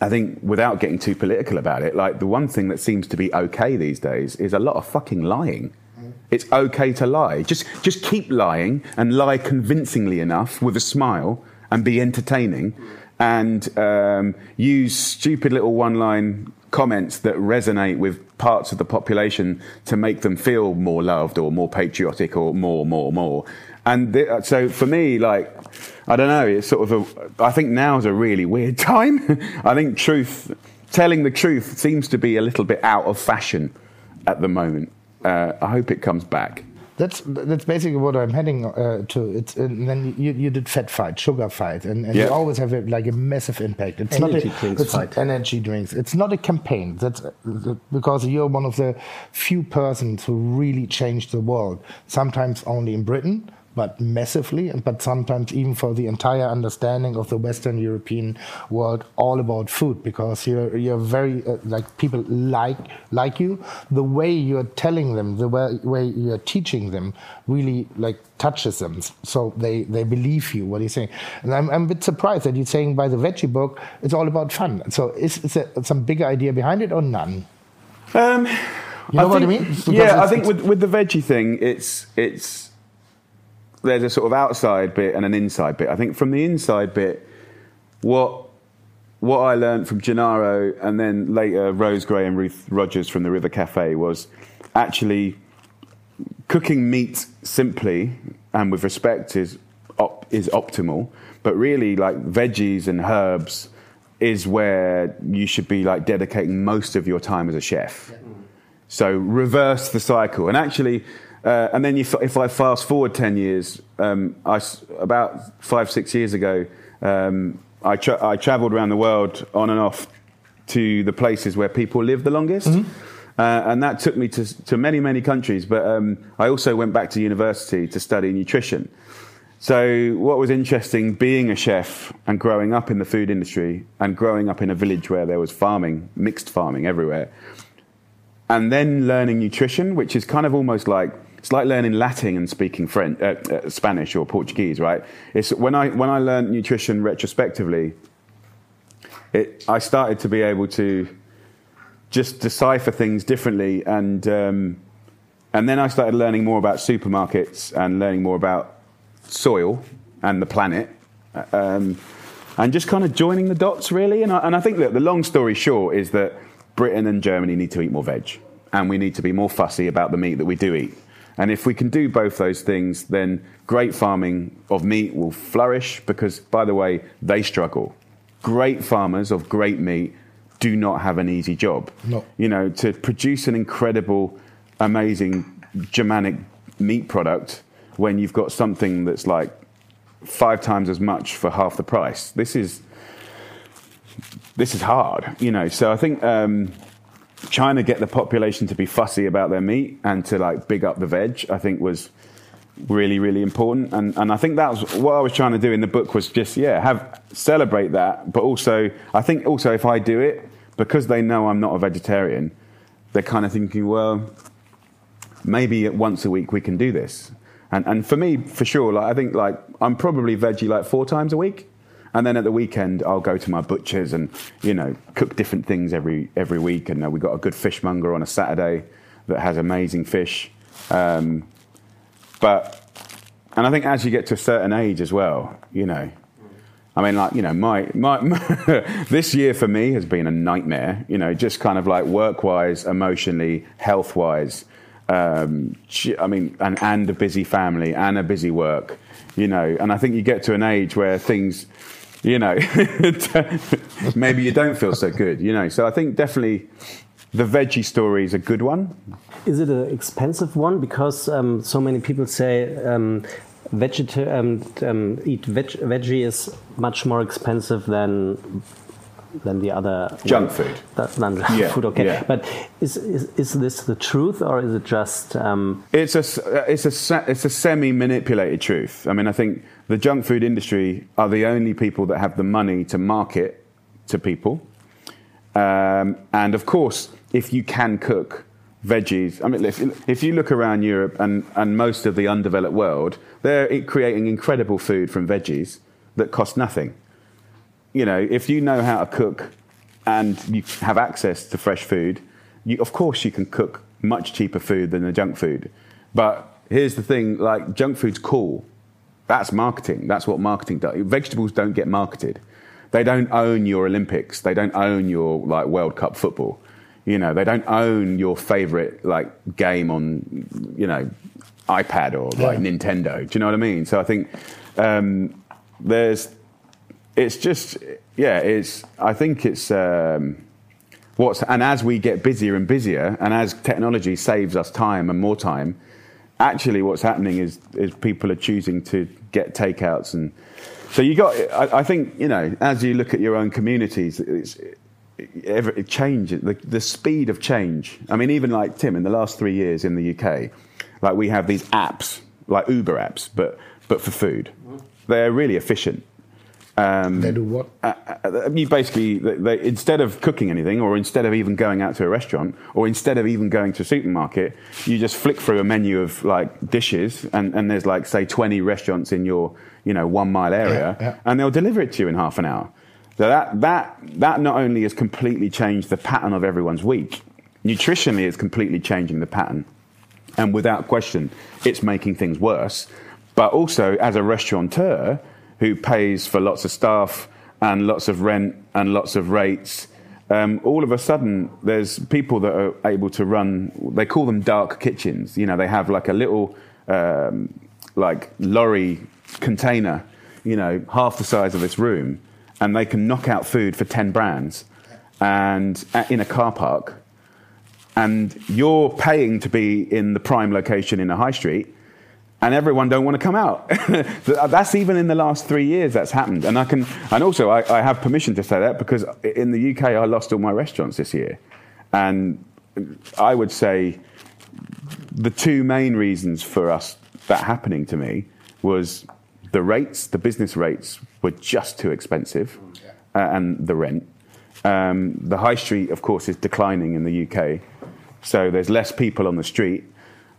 I think without getting too political about it, like the one thing that seems to be okay these days is a lot of fucking lying. It's okay to lie. Just, just keep lying and lie convincingly enough with a smile and be entertaining and um, use stupid little one line comments that resonate with parts of the population to make them feel more loved or more patriotic or more, more, more. And th- so for me, like, I don't know, it's sort of a, I think now's a really weird time. I think truth, telling the truth seems to be a little bit out of fashion at the moment. Uh, I hope it comes back. That's that's basically what I'm heading uh, to. It's and then you, you did fat fight, sugar fight, and, and Yeah. you always have a, like a massive impact. It's Energy not a, drinks it's fight. energy drinks. It's not a campaign. That's because you're one of the few persons who really changed the world. Sometimes only in Britain, but massively, but sometimes even for the entire understanding of the Western European world, all about food because you're you're very uh, like people like like you. The way you're telling them, the way, way you're teaching them, really like touches them. So they they believe you what are you're saying. And I'm I'm a bit surprised that you're saying by the veggie book it's all about fun. So is, is there some bigger idea behind it or none? Um, You know what I think- mean? Because yeah, I think with, with the veggie thing, it's it's there's a sort of outside bit and an inside bit. I think from the inside bit, what what I learned from Gennaro and then later Rose Gray and Ruth Rogers from the River Cafe was actually cooking meat simply and with respect is op- is optimal, but really like veggies and herbs is where you should be like dedicating most of your time as a chef. So reverse the cycle, and actually, uh, and then if, if I fast forward ten years, um, I about five six years ago, um, I, tra- I travelled around the world on and off to the places where people live the longest. Uh, and that took me to, to many, many countries. But um, I also went back to university to study nutrition. So, what was interesting being a chef and growing up in the food industry and growing up in a village where there was farming, mixed farming everywhere, and then learning nutrition, which is kind of almost like it's like learning Latin and speaking French, uh, uh, Spanish or Portuguese, right? It's when I when I learned nutrition retrospectively, it, I started to be able to just decipher things differently, and um, and then I started learning more about supermarkets and learning more about soil and the planet. Um, and just kind of joining the dots, really. And I, and I think that the long story short is that Britain and Germany need to eat more veg, and we need to be more fussy about the meat that we do eat. And if we can do both those things, then great farming of meat will flourish because, by the way, they struggle. Great farmers of great meat do not have an easy job. No. You know, to produce an incredible, amazing Germanic meat product when you've got something that's like five times as much for half the price. This is this is hard, you know. So I think um, trying to get the population to be fussy about their meat and to like big up the veg, I think was really really important. And and I think that was what I was trying to do in the book was just yeah have celebrate that, but also I think also if I do it because they know I'm not a vegetarian, they're kind of thinking well maybe once a week we can do this. And, and for me, for sure, like, I think like I'm probably veggie like four times a week. And then at the weekend, I'll go to my butchers and, you know, cook different things every, every week. And uh, we've got a good fishmonger on a Saturday that has amazing fish. Um, but, and I think as you get to a certain age as well, you know, I mean, like, you know, my, my, this year for me has been a nightmare, you know, just kind of like work wise, emotionally, health wise. Um, I mean, and, and a busy family and a busy work, you know, and I think you get to an age where things, you know, maybe you don't feel so good, you know. So I think definitely the veggie story is a good one. Is it an expensive one? Because um, so many people say um, vegeta- um, um, eat veg veggie is much more expensive than than the other Junk way. food. Than junk Yeah, food. Okay, yeah. but is, is is this the truth or is it just? Um, It's a it's a it's a semi manipulated truth. I mean, I think the junk food industry are the only people that have the money to market to people, um, and of course, if you can cook veggies, I mean, if, if you look around Europe and and most of the undeveloped world, they're creating incredible food from veggies that cost nothing. You know, if you know how to cook and you have access to fresh food, you, of course you can cook much cheaper food than the junk food. But here's the thing: like junk food's cool. That's marketing. That's what marketing does. Vegetables don't get marketed. They don't own your Olympics. They don't own your like World Cup football. You know, they don't own your favorite like game on you know iPad or like Yeah. Nintendo. Do you know what I mean? So I think um, there's it's just yeah it's i think it's um, what's and as we get busier and busier and as technology saves us time and more time actually what's happening is is people are choosing to get takeouts and so you got i, I think you know as you look at your own communities it's ever it changes the, the speed of change i mean even like tim in the last three years in the uk like we have these apps like Uber apps, but but for food. They're really efficient. Um, They do what? uh, uh, you basically they, they, instead of cooking anything or instead of even going out to a restaurant or instead of even going to a supermarket you just flick through a menu of like dishes and, and there's like say 20 restaurants in your you know one mile area Yeah, yeah. and they'll deliver it to you in half an hour so that that that not only has completely changed the pattern of everyone's week nutritionally it's completely changing the pattern and without question, it's making things worse. But also, as a restaurateur who pays for lots of staff and lots of rent and lots of rates, um, all of a sudden, there's people that are able to run. They call them dark kitchens. You know, they have like a little um, like lorry container, you know, half the size of this room, and they can knock out food for ten brands, and uh, in a car park and you're paying to be in the prime location in a high street and everyone don't want to come out. That's even in the last three years that's happened. And i can and also I, I have permission to say that because in the uk i lost all my restaurants this year. And i would say the two main reasons for us that happening to me was the rates the business rates were just too expensive uh, and the rent. Um, the high street, of course, is declining in the UK, so there's less people on the street.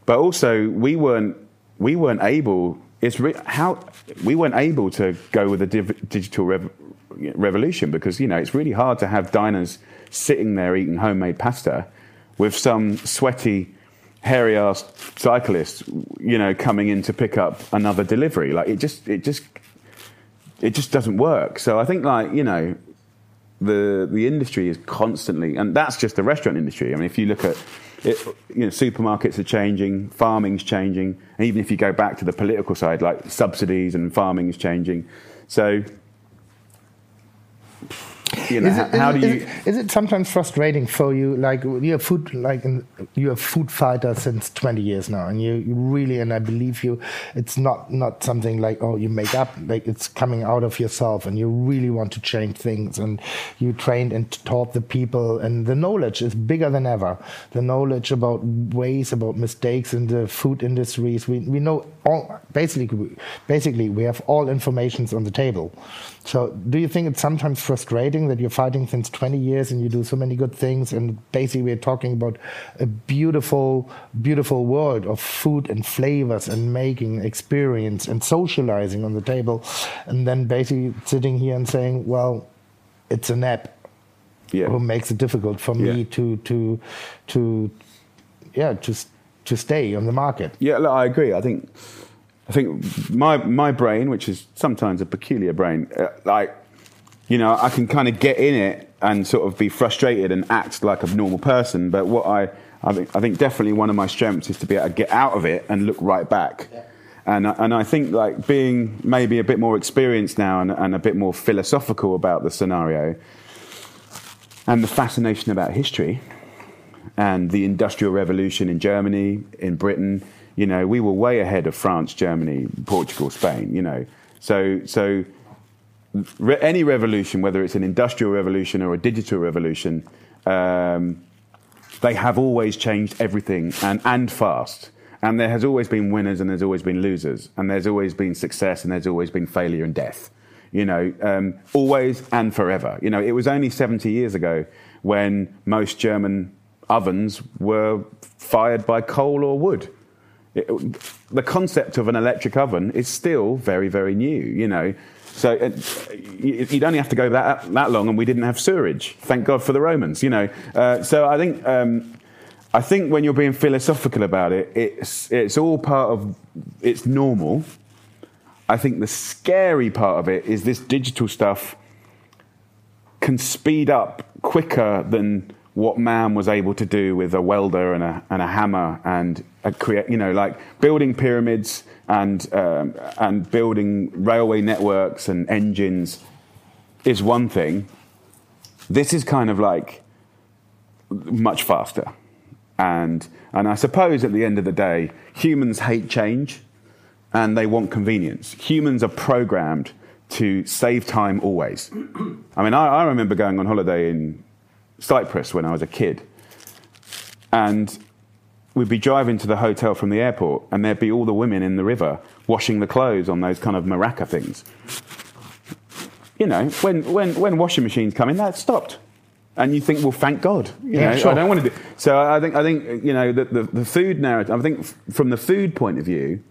But also, we weren't we weren't able. It's re- how we weren't able to go with the div- digital rev- revolution because you know it's really hard to have diners sitting there eating homemade pasta with some sweaty, hairy ass cyclist, you know, coming in to pick up another delivery. Like it just it just it just doesn't work. So I think like you know the the industry is constantly, and that's just the restaurant industry. I mean, if you look at it, you know, supermarkets are changing, farming's changing, and even if you go back to the political side, like subsidies and farming is changing. So, you know, Is it, how is do it- you? Is it, sometimes frustrating for you? Like you're a food, like you're a food fighter since 20 years now, and you, you really, and I believe you, it's not not something like oh you make up, like it's coming out of yourself, and you really want to change things, and you trained and taught the people, and the knowledge is bigger than ever. The knowledge about ways, about mistakes in the food industries, we we know all basically basically we have all informations on the table. So do you think it's sometimes frustrating that you're fighting since 20 years and you do so many good things and basically we're talking about a beautiful beautiful world of food and flavors and making experience and socializing on the table and then basically sitting here and saying well it's an app Yeah. who makes it difficult for me Yeah. to to to yeah to to stay on the market Yeah, look, I agree. I think, I think my my brain, which is sometimes a peculiar brain, uh, like, you know, I can kind of get in it and sort of be frustrated and act like a normal person. But what I, I think, I think definitely one of my strengths is to be able to get out of it and look right back. And, I- and I think like being maybe a bit more experienced now and, and a bit more philosophical about the scenario and the fascination about history, and the Industrial Revolution in Germany, in Britain. You know, we were way ahead of France, Germany, Portugal, Spain. You know, so so re- any revolution, whether it's an industrial revolution or a digital revolution, um, they have always changed everything and and fast. And there has always been winners and there's always been losers, and there's always been success and there's always been failure and death. You know, um, always and forever. You know, it was only 70 years ago when most German ovens were fired by coal or wood. It, the concept of an electric oven is still very, very new, you know. So uh, you- you'd only have to go that, that long, and we didn't have sewerage. Thank God for the Romans, you know. Uh, so I think, um, I think when you're being philosophical about it, it's, it's all part of, it's normal. I think the scary part of it is this digital stuff can speed up quicker than what man was able to do with a welder and a, and a hammer and create, you know, like building pyramids and, um, and building railway networks and engines is one thing. This is kind of like much faster. And, and I suppose at the end of the day, humans hate change and they want convenience. Humans are programmed to save time always. I mean, I, I remember going on holiday in Cyprus when I was a kid, and we'd be driving to the hotel from the airport, and there'd be all the women in the river washing the clothes on those kind of maraca things. You know, when, when, when washing machines come in, that stopped. And you think, well, thank God. You Yeah, know, sure. I don't want to do. So I think, I think you know, the, the, the food narrative. I think f- from the food point of view,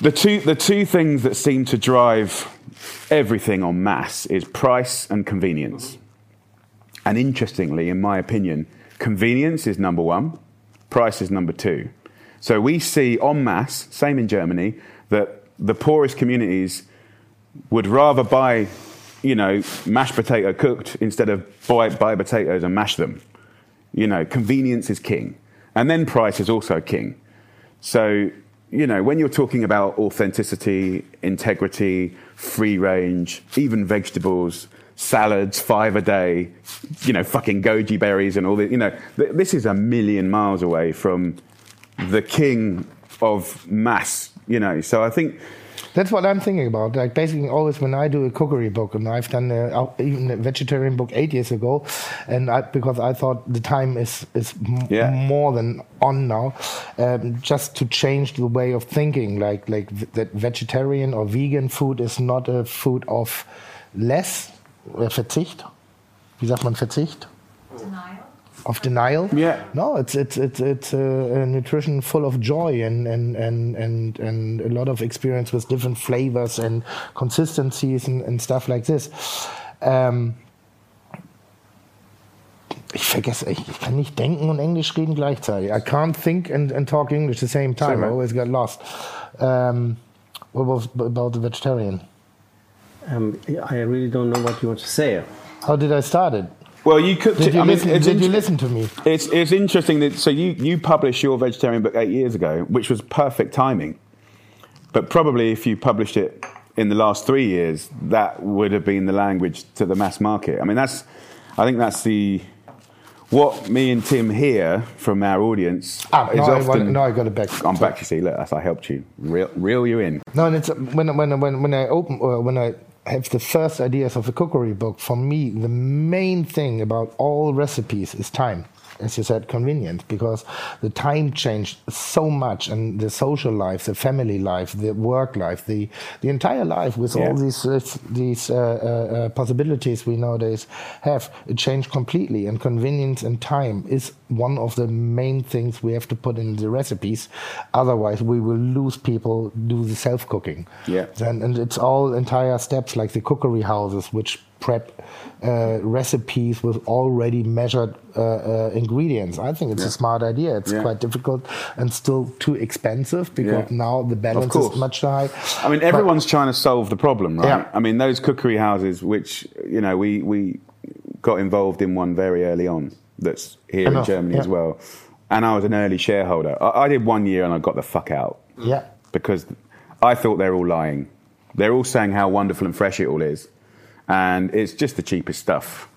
the two, the two things that seem to drive everything on mass is price and convenience. And interestingly, in my opinion, convenience is number one, price is number two. So we see en masse, same in Germany, that the poorest communities would rather buy, you know, mashed potato cooked instead of buy, buy potatoes and mash them. You know, convenience is king. And then price is also king. So, you know, when you're talking about authenticity, integrity, free range, even vegetables, salads, five a day, you know, fucking goji berries and all this, you know, th- this is a million miles away from the king of mass, you know. So I think, That's what I'm thinking about. Like basically, always when I do a cookery book, and I've done a, even a vegetarian book eight years ago, and I, because I thought the time is is m- Yeah. more than on now, um, just to change the way of thinking. Like like that vegetarian or vegan food is not a food of less Verzicht. Wie sagt man Verzicht? Of denial. Yeah. No, it's it's it's it's a, a nutrition full of joy and and and and and a lot of experience with different flavors and consistencies and, and stuff like this. Ähm, ich vergesse, ich, ich kann nicht denken und Englisch reden gleichzeitig. I can't think and, and talk English at the same time. Same, I right? always get lost. Um, what was about the vegetarian? Um, I really don't know what you want to say. How did I start it? well, you cooked Did it. you, I mean, listen, it's did you listen to me? It's, it's interesting that so you, you published your vegetarian book eight years ago, which was perfect timing. But probably if you published it in the last three years, that would have been the language to the mass market. I mean, that's I think that's the what me and Tim hear from our audience Ah, is no, I, often. want- no, I got it back. I'm back. You see, look, that's I helped you reel, reel you in. No, and it's when when when when I open or when I have the first ideas of a cookery book. For me, the main thing about all recipes is time. As you said, convenient because the time changed so much, and the social life, the family life, the work life, the the entire life with all these uh, these uh, uh, possibilities we nowadays have, it changed completely. And convenience and time is one of the main things we have to put in the recipes. Otherwise, we will lose people do the self cooking. Yeah. And, and it's all entire steps like the cookery houses, which prep uh, recipes with already measured uh, uh, ingredients. I think it's a smart idea. It's Yeah. quite difficult and still too expensive because Yeah. now the balance is much high. I mean, But- everyone's trying to solve the problem, right? Yeah. I mean, those cookery houses, which you know, we we got involved in one very early on. That's here Enough, in Germany yeah. as well, and I was an early shareholder. I, I did one year and I got the fuck out yeah. because I thought they're all lying. They're all saying how wonderful and fresh it all is, and it's just the cheapest stuff,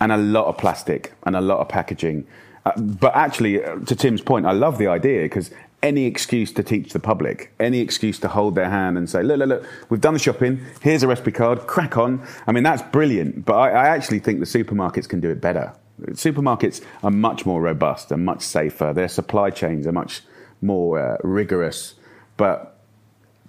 and a lot of plastic and a lot of packaging. Uh, but actually, uh, to Tim's point, I love the idea because any excuse to teach the public, any excuse to hold their hand and say, look, look, look, we've done the shopping. Here's a recipe card. Crack on. I mean, that's brilliant. But I, I actually think the supermarkets can do it better. Supermarkets are much more robust and much safer. Their supply chains are much more uh, rigorous. But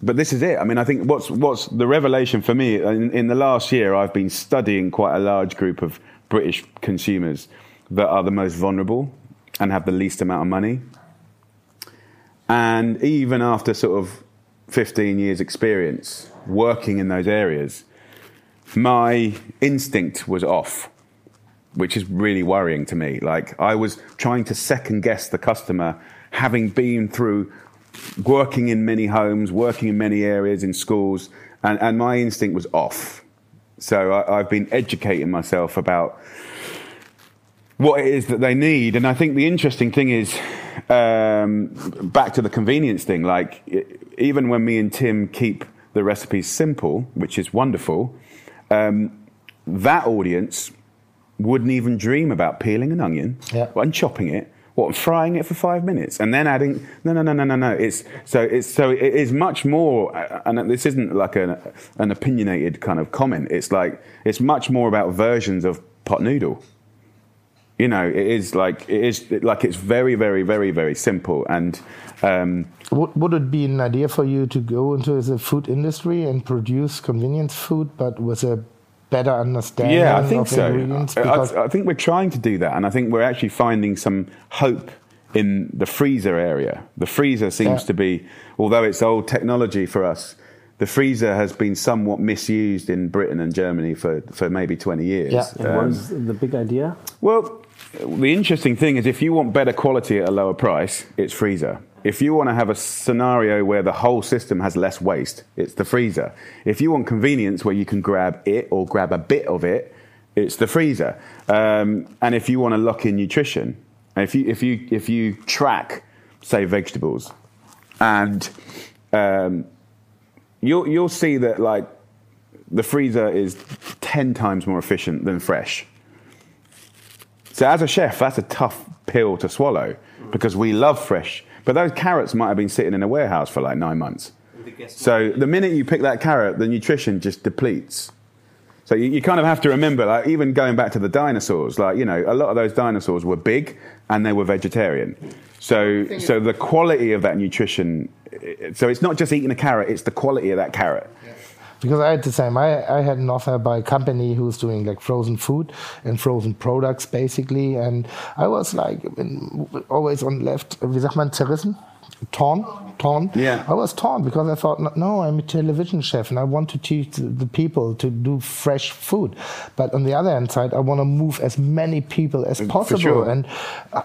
but this is it. I mean, I think what's what's the revelation for me in, in the last year, I've been studying quite a large group of British consumers that are the most vulnerable and have the least amount of money. And even after sort of 15 years' experience working in those areas, my instinct was off, which is really worrying to me. Like, I was trying to second guess the customer, having been through working in many homes, working in many areas, in schools, and, and my instinct was off. So I, I've been educating myself about what it is that they need. And I think the interesting thing is, um, back to the convenience thing, like i- even when me and Tim keep the recipes simple, which is wonderful, um, that audience wouldn't even dream about peeling an onion Yeah. and chopping it. What frying it for five minutes and then adding no no no no no no it's so it's so it is much more uh, and this isn't like an an opinionated kind of comment it's like it's much more about versions of pot noodle You know, it is like it is like it's very, very, very, very simple. And um, Would, would it be an idea for you to go into the food industry and produce convenience food, but with a better understanding yeah, I think of so. I, I, I think we're trying to do that, and I think we're actually finding some hope in the freezer area. The freezer seems Yeah. to be, although it's old technology for us. The freezer has been somewhat misused in Britain and Germany for, for maybe 20 years. Yeah. And Um, what is the big idea? Well, the interesting thing is if you want better quality at a lower price, it's freezer. If you want to have a scenario where the whole system has less waste, it's the freezer. If you want convenience where you can grab it or grab a bit of it, it's the freezer. Um, and if you want to lock in nutrition, if you, if you, if you track, say, vegetables, and um, you'll, you'll see that like the freezer is 10 times more efficient than fresh. So as a chef, that's a tough pill to swallow because we love fresh. But those carrots might have been sitting in a warehouse for like nine months. So the minute you pick that carrot, the nutrition just depletes. So you, you kind of have to remember, like even going back to the dinosaurs, like you know, a lot of those dinosaurs were big and they were vegetarian. So so the quality of that nutrition. So it's not just eating a carrot; it's the quality of that carrot. Because I had the same. I, I had an offer by a company who's doing like frozen food and frozen products basically. And I was like always on left, wie sagt man, zerrissen? Torn? Torn? Yeah. I was torn because I thought, no, I'm a television chef and I want to teach the the people to do fresh food. But on the other hand side, I want to move as many people as possible. sure. And uh,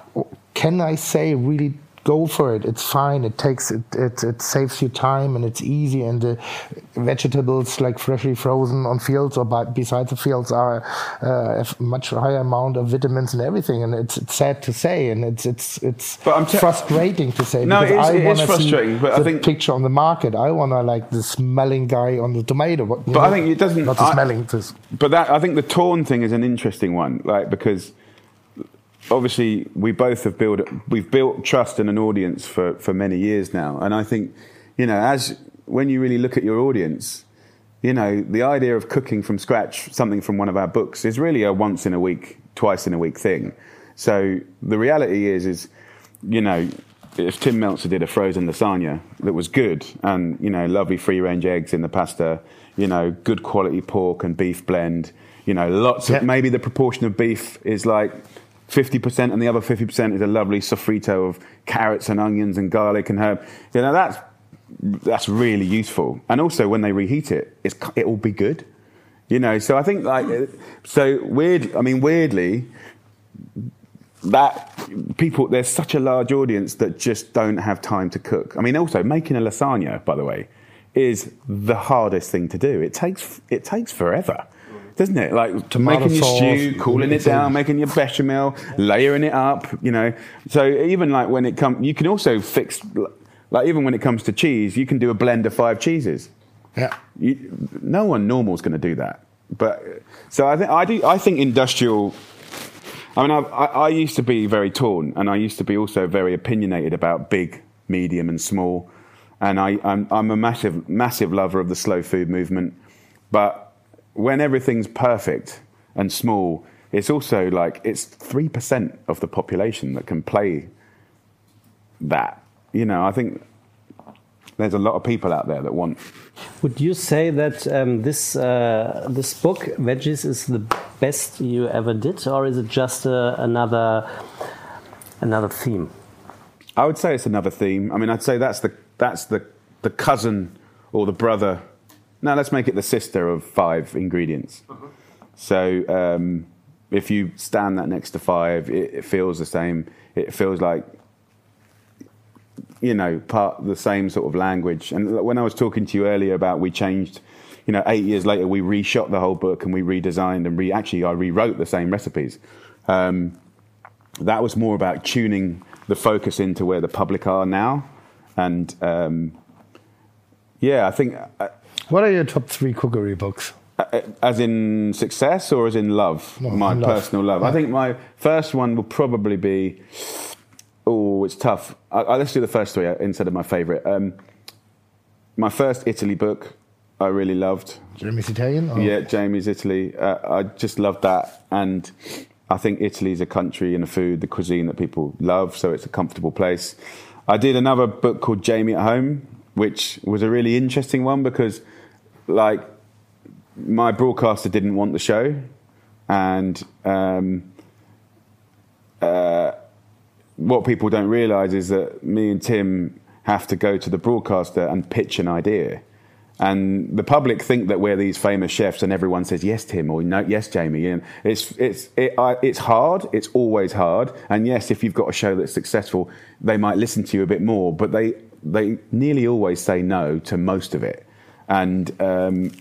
can I say really go for it. It's fine. It takes it, it it saves you time and it's easy. And the vegetables like freshly frozen on fields or by, beside the fields are uh, have much higher amount of vitamins and everything. And it's, it's sad to say, and it's it's it's But I'm te- frustrating to say. No, because it is- I wanna frustrating, See but I think- picture on the market. I want to like the smelling guy on the tomato. But, But I think it doesn't- Not the I- smelling. This, But that I think the torn thing is an interesting one, like because obviously we both have built we've built trust in an audience for for many years now, and I think you know as when you really look at your audience, you know the idea of cooking from scratch something from one of our books is really a once in a week, twice in a week thing. So the reality is is you know if Tim Mälzer did a frozen lasagna that was good and you know lovely free range eggs in the pasta, you know good quality pork and beef blend, you know lots of maybe the proportion of beef is like 50% and the other 50% is a lovely sofrito of carrots and onions and garlic and herb. You know that's that's really useful. And also when they reheat it, it's, it will be good. You know, so I think like so weird. I mean, weirdly, that people there's such a large audience that just don't have time to cook. I mean, also making a lasagna, by the way, is the hardest thing to do. It takes it takes forever. Doesn't it? Like to Tomato making your sauce, stew, cooling it down, making your bechamel, layering it up. You know, so even like when it comes, you can also fix. Like even when it comes to cheese, you can do a blend of five cheeses. yeah. You, no one normal is going to do that. But so I think I do. I think industrial. I mean, I, I, I used to be very torn, and I used to be also very opinionated about big, medium, and small. And I, I'm, I'm a massive, massive lover of the slow food movement. But when everything's perfect and small, it's also like it's three percent of the population that can play that. You know, I think there's a lot of people out there that want Would you say that um, this uh, this book, Veggies, is the best you ever did, or is it just uh, another another theme? I would say it's another theme. I mean, I'd say that's the that's the the cousin or the brother. No, let's make it the sister of five ingredients. So um, if you stand that next to five, it, it feels the same. It feels like you know part the same sort of language. And when I was talking to you earlier about we changed. You know, eight years later, we reshot the whole book and we redesigned and re. Actually, I rewrote the same recipes. Um, that was more about tuning the focus into where the public are now. And um, yeah, I think, uh, What are your top three cookery books? uh, as in success or as in love, No, my love. personal love. I think my first one will probably be. Oh, it's tough. I, I, let's do the first three uh, instead of my favourite. Um, my first Italy book, I really loved. Jamie's Italian? Or? Yeah, Jamie's Italy. Uh, I just loved that, and I think Italy's a country and a food, the cuisine that people love, so it's a comfortable place. I did another book called Jamie at Home, which was a really interesting one because, like, my broadcaster didn't want the show, and um, uh, what people don't realise is that me and Tim have to go to the broadcaster and pitch an idea. And the public think that we're these famous chefs, and everyone says yes, Tim, or no, yes, Jamie. And it's it's it, I, it's hard. It's always hard. And yes, if you've got a show that's successful, they might listen to you a bit more. But they they nearly always say no to most of it. And um,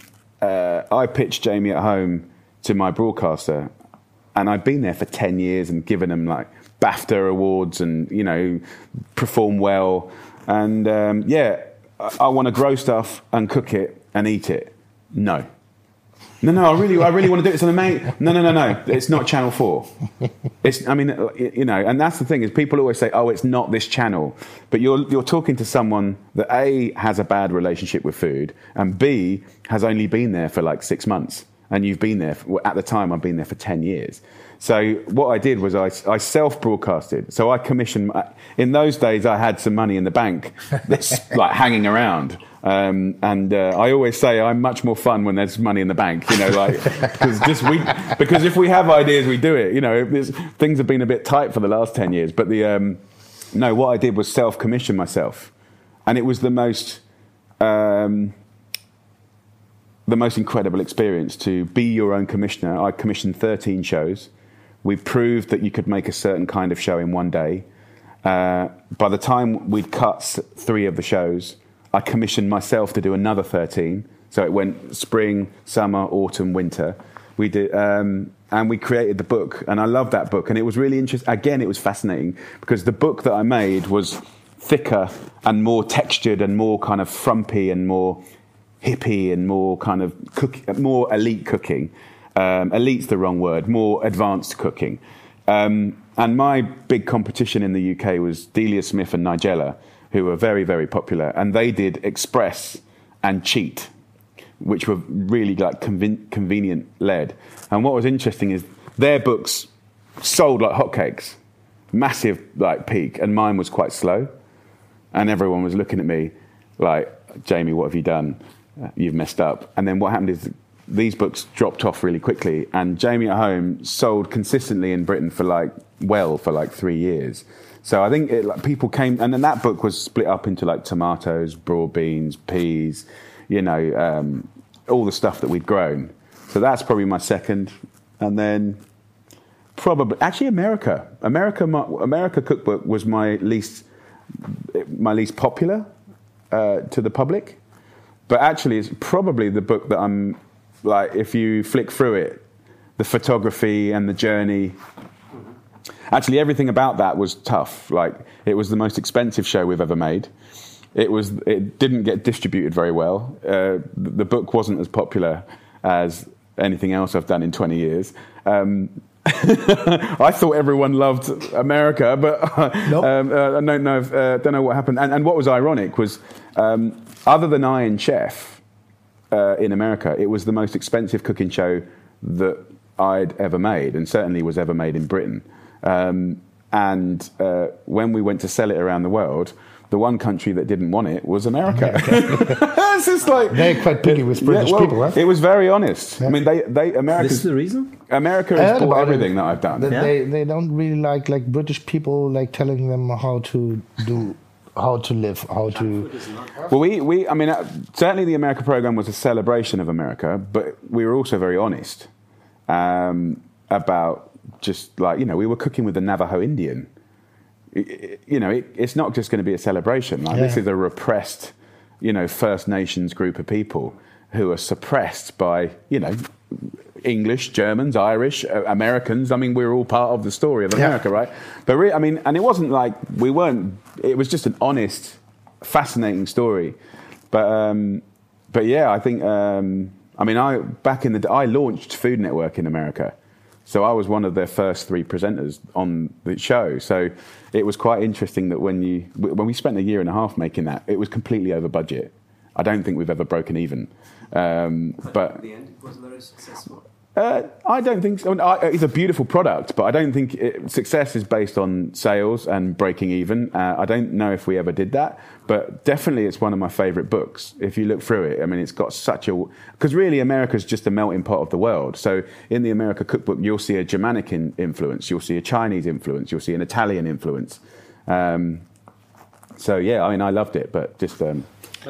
uh, I pitched Jamie at home to my broadcaster, and I'd been there for ten years and given them like BAFTA awards and you know perform well. And um, yeah, I, I want to grow stuff and cook it and eat it. No. No, no, I really, I really want to do it. So, mate, no, no, no, no. It's not Channel Four. It's, I mean, uh, you know, and that's the thing is people always say, "Oh, it's not this channel," but you're you're talking to someone that a has a bad relationship with food, and b has only been there for like six months, and you've been there for, at the time. I've been there for ten years. So what I did was I, I self-broadcasted. So I commissioned. Uh, in those days, I had some money in the bank that's like hanging around. Um, and uh, I always say I'm much more fun when there's money in the bank, you know, like because just we because if we have ideas, we do it. You know, things have been a bit tight for the last ten years, but the um, no, what I did was self-commission myself, and it was the most um, the most incredible experience to be your own commissioner. I commissioned 13 shows. We proved that you could make a certain kind of show in one day. Uh, by the time we'd cut three of the shows, I commissioned myself to do another 13. So it went spring, summer, autumn, winter. We did, um, and we created the book, and I love that book. And it was really interesting. Again, it was fascinating because the book that I made was thicker and more textured and more kind of frumpy and more hippie and more kind of cook, more elite cooking. Um, elite's the wrong word. More advanced cooking. Um, and my big competition in the UK was Delia Smith and Nigella, who were very, very popular, and they did Express and Cheat, which were really like conven- convenient led. And what was interesting is their books sold like hotcakes, massive like peak, and mine was quite slow, and everyone was looking at me like, Jamie, what have you done? Uh, you've messed up. And then what happened is these books dropped off really quickly, and Jamie at Home sold consistently in Britain for like well for like three years. So I think it, like, people came, and then that book was split up into like tomatoes, broad beans, peas, you know, um, all the stuff that we'd grown. So that's probably my second, and then probably actually America. America, my, America cookbook was my least my least popular uh, to the public, but actually it's probably the book that I'm like. If you flick through it, the photography and the journey Actually, everything about that was tough. Like it was the most expensive show we've ever made. It was. It didn't get distributed very well. Uh, the book wasn't as popular as anything else I've done in 20 years. Um, I thought everyone loved America, but nope. um, uh, I don't know. If, uh, don't know what happened. And, and what was ironic was, um, other than Iron Chef uh, in America, it was the most expensive cooking show that I'd ever made, and certainly was ever made in Britain. Um, and uh, when we went to sell it around the world, the one country that didn't want it was America. it's just like they're quite picky with British yeah, well, people. Huh? It was very honest. Yeah. I mean, they they America. This is the reason. America has bought everything it. that I've done. They, yeah. they they don't really like like British people like telling them how to do how to live, how to. Well, we, we I mean, uh, certainly the America program was a celebration of America, but we were also very honest um, about just like you know we were cooking with the Navajo Indian. It, you know, it, it's not just going to be a celebration. Like yeah. this is a repressed, you know, First Nations group of people who are suppressed by you know English, Germans, Irish, uh, Americans. I mean, we're all part of the story of America, yeah. right? But re- I mean, and it wasn't like we weren't. It was just an honest, fascinating story. But um, but yeah, I think. Um, I mean, I back in the I launched Food Network in America. So I was one of their first three presenters on the show. So it was quite interesting that when you when we spent a year and a half making that, it was completely over budget. I don't think we've ever broken even. Um, but, but the end, very successful. Uh, I don't think so. I, it's a beautiful product, but I don't think it, success is based on sales and breaking even. Uh, I don't know if we ever did that, but definitely it's one of my favorite books. If you look through it, I mean, it's got such a because really America's just a melting pot of the world. So in the America Cookbook, you'll see a Germanic in, influence, you'll see a Chinese influence, you'll see an Italian influence. Um, so yeah, I mean, I loved it, but just. Um,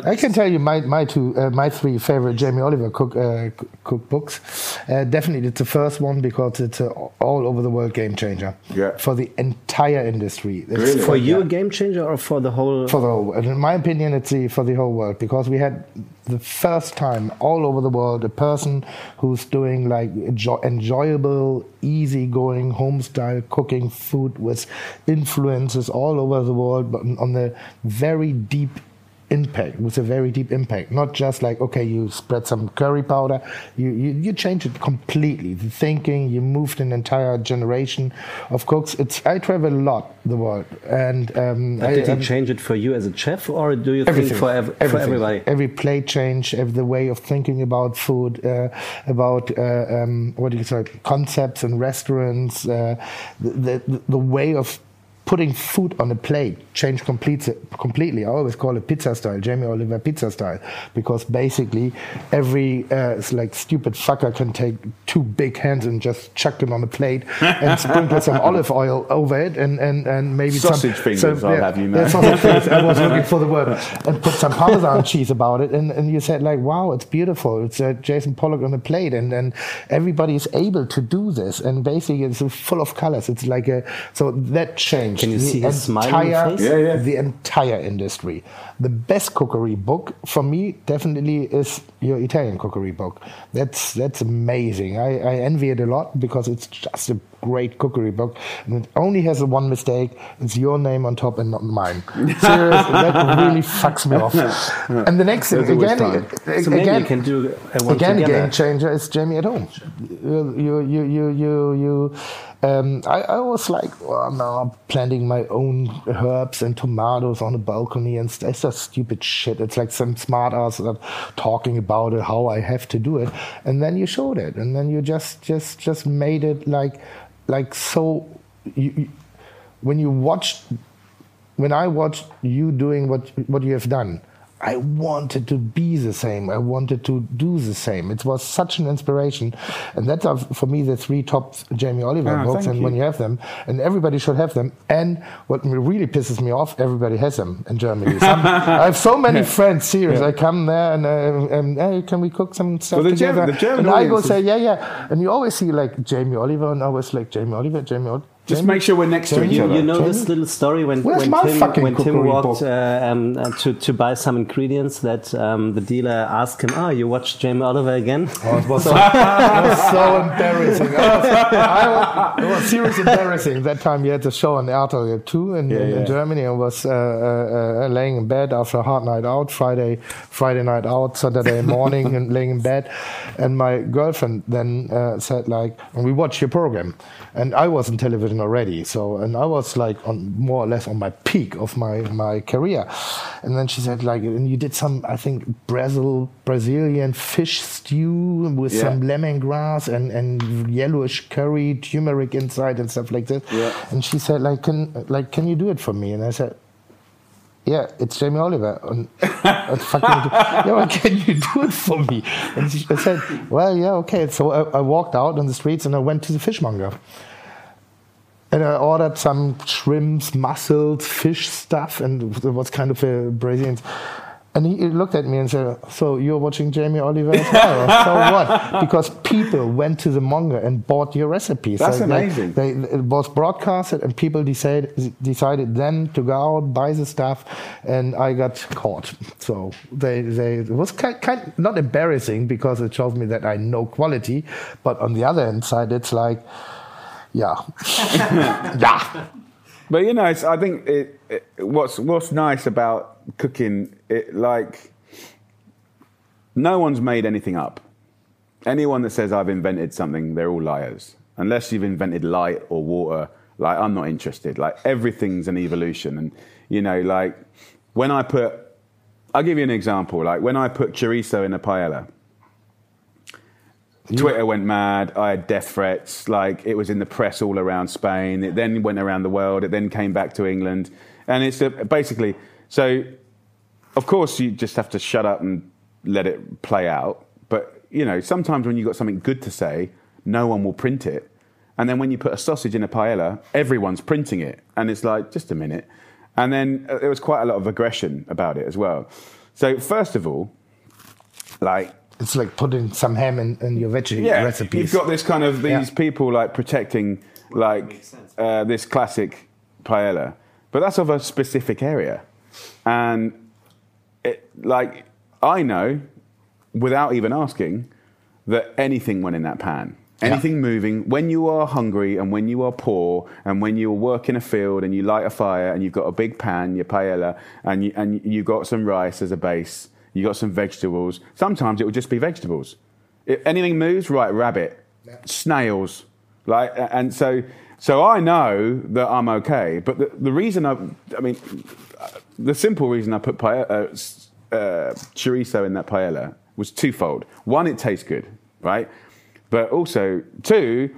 I can tell you my my two uh, my three favorite Jamie Oliver cook uh, cookbooks. Uh, definitely, it's the first one because it's a all over the world game changer Yeah. for the entire industry. It's Really? For you, a game changer, or for the whole? for the whole world. In my opinion, it's the, for the whole world because we had the first time all over the world a person who's doing like enjo- enjoyable, easygoing home style cooking food with influences all over the world, but on the very deep impact with a very deep impact. Not just like okay you spread some curry powder. You you, you change it completely. The thinking you moved an entire generation of cooks. It's i travel a lot the world and um But I- did he I'm- change it for you as a chef, or do you think everything. for, ev- for everybody? Every plate change, every, the way of thinking about food, uh, about uh, um, what do you say, concepts and restaurants, uh, the, the the way of putting food on a plate changed complete, completely. I always call it pizza style, Jamie Oliver pizza style, because basically every uh, like stupid fucker can take two big hands and just chuck them on a plate and sprinkle some olive oil over it and and, and maybe Sausage some, fingers, I'll have you know. yeah, sausage fingers. I was looking for the word and put some parmesan cheese about it, and, and you said like, wow, it's beautiful. It's uh, Jackson Pollock on the plate, and and everybody is able to do this, and basically it's full of colors. It's like a so that changed. Can you the see his smile entire- face? Yeah, yeah. The entire industry. The best cookery book for me definitely is your Italian cookery book. That's that's amazing. I, I envy it a lot because it's just a great cookery book, and it only has one mistake. It's your name on top and not mine. Seriously, that really fucks me off. And the next thing There's again, So again, can do uh, again, a together. game changer is Jamie at home. You, you, you, you, you. you um, I, I was like, well, now I'm planting my own herbs and tomatoes on the balcony, and it's just stupid shit. It's like some smart ass talking about it, how I have to do it, and then you showed it, and then you just, just, just made it like, like so. You, you, when you watch when I watched you doing what what you have done, I wanted to be the same. I wanted to do the same. It was such an inspiration, and that's are, for me the three top Jamie Oliver Ah, books. And when you. you have them, and everybody should have them. And what really pisses me off, everybody has them in Germany. Some, I have so many friends. Serious, I come there and, uh, and hey, can we cook some stuff German- together? the German and I go say yeah, yeah. And you always see like Jamie Oliver, and I was like Jamie Oliver, Jamie Oliver. Just make sure we're next to each You, other. you know Jamie? this little story when, Where's when Tim, when Tim walked uh, um, uh, to, to buy some ingredients that um, the dealer asked him, oh, you watched Jamie Oliver again? Oh, it was so, it was so embarrassing. It was, I was, it was seriously embarrassing. That time you had the show on RTL 2 in, in, in yeah. Germany. I was uh, uh, uh, laying in bed after a hard night out, Friday, Friday night out, Saturday morning, and laying in bed. And my girlfriend then uh, said, like, we watched your program. And I was in television already. So, and I was like on more or less on my peak of my, my career. And then she said, like, and you did some, I think, Brazil, Brazilian fish stew with Yeah. some lemongrass and, and yellowish curry, turmeric inside and stuff like that. Yeah. And she said, like, can like can you do it for me? And I said, yeah, it's Jamie Oliver. And fucking, yeah, well, can you do it for me? And she, I said, well, yeah, okay. So I, I walked out on the streets and I went to the fishmonger. And I ordered some shrimps, mussels, fish stuff, and it was kind of a Brazilian. And he he looked at me and said, "So you're watching Jamie Oliver as well? so what?" Because people went to the monger and bought your recipes. That's So they- amazing. They, it was broadcasted, and people decided decided then to go out buy the stuff, and I got caught. So they they it was kind, kind not embarrassing because it shows me that I know quality, but on the other hand side, it's like, yeah, yeah. But you know, it's, I think it, it, what's what's nice about cooking, it like no one's made anything up. Anyone that says I've invented something, they're all liars. Unless you've invented light or water, like I'm not interested. Like everything's an evolution, and you know, like when I put, I'll give you an example. Like when I put chorizo in a paella, Twitter went mad. I had death threats. Like it was in the press all around Spain. It then went around the world. It then came back to England, and it's a, basically so. Of course, you just have to shut up and let it play out. But you know, sometimes when you've got something good to say, no one will print it. And then when you put a sausage in a paella, everyone's printing it, and it's like just a minute. And then uh, there was quite a lot of aggression about it as well. So first of all, like It's like putting some ham in, in your veggie yeah, recipes. You've got this kind of these Yeah. people like protecting like uh, this classic paella, but that's of a specific area, and it, like I know without even asking that anything went in that pan. Anything moving, when you are hungry and when you are poor and when you work in a field and you light a fire and you've got a big pan, your paella, and you, and you've got some rice as a base, you got some vegetables. Sometimes it will just be vegetables. If anything moves, right, rabbit, snails, like, and so, so I know that I'm okay. But the, the reason I, I mean, the simple reason I put paella, uh, uh, chorizo in that paella was twofold. One, it tastes good, right? But also, two,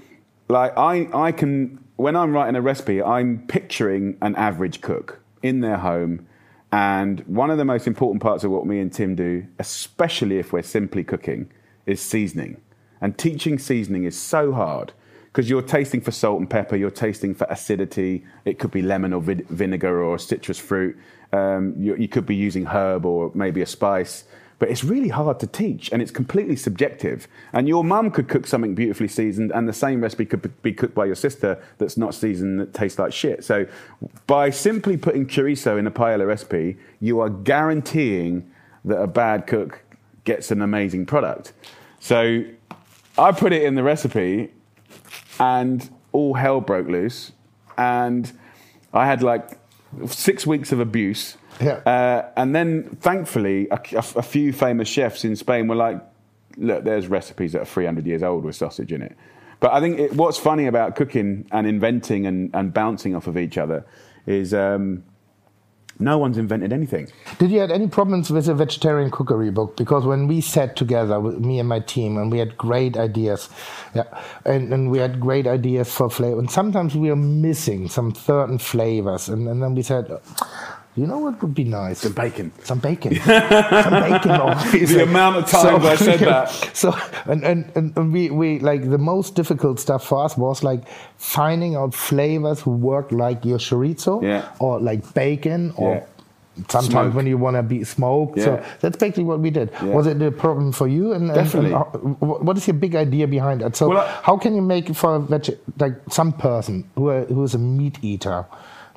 like I, I can when I'm writing a recipe, I'm picturing an average cook in their home. And one of the most important parts of what me and Tim do, especially if we're simply cooking, is seasoning. And teaching seasoning is so hard because you're tasting for salt and pepper, you're tasting for acidity. It could be lemon or vinegar or citrus fruit. Um, you, you could be using herb or maybe a spice. But it's really hard to teach and it's completely subjective. And your mum could cook something beautifully seasoned, and the same recipe could be cooked by your sister that's not seasoned that tastes like shit. So, by simply putting chorizo in a paella recipe, you are guaranteeing that a bad cook gets an amazing product. So, I put it in the recipe, and all hell broke loose. And I had like six weeks of abuse. Yeah. Uh, and then, thankfully, a, a- a few famous chefs in Spain were like, look, there's recipes that are 300 years old with sausage in it. But I think it, what's funny about cooking and inventing and, and bouncing off of each other is um, no one's invented anything. Did you have any problems with the vegetarian cookery book? Because when we sat together with me and my team, and we had great ideas, yeah, and, and we had great ideas for flavor, and sometimes we were missing some certain flavors, and, and then we said, you know what would be nice? Some bacon. Some bacon. some bacon. always. The amount of times I said that. So, and, and, and we, we, like, the most difficult stuff for us was like finding out flavors who work like your chorizo Yeah. or like bacon or Yeah. sometimes Smoke. when you want to be smoked. So that's basically what we did. Yeah. Was it a problem for you? And, and- Definitely. And, how- wh- what is your big idea behind that? So Well, how can you make for a veg- like some person who are, who is a meat eater?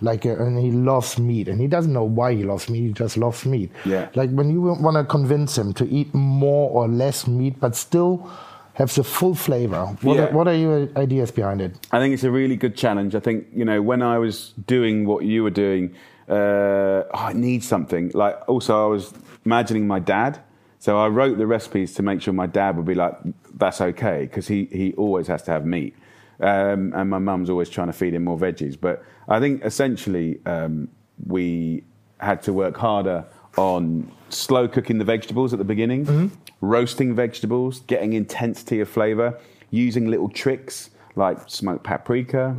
Like uh, and he loves meat, and he doesn't know why he loves meat. He just loves meat. Yeah. Like when you want to convince him to eat more or less meat, but still have the full flavor. What, Yeah. are, what are your ideas behind it? I think it's a really good challenge. I think you know when I was doing what you were doing, uh, oh, I need something. Like also, I was imagining my dad. So I wrote the recipes to make sure my dad would be like, "That's okay," because he he always has to have meat, um, and my mum's always trying to feed him more veggies. But I think essentially um, we had to work harder on slow cooking the vegetables at the beginning, roasting vegetables, getting intensity of flavor, using little tricks like smoked paprika,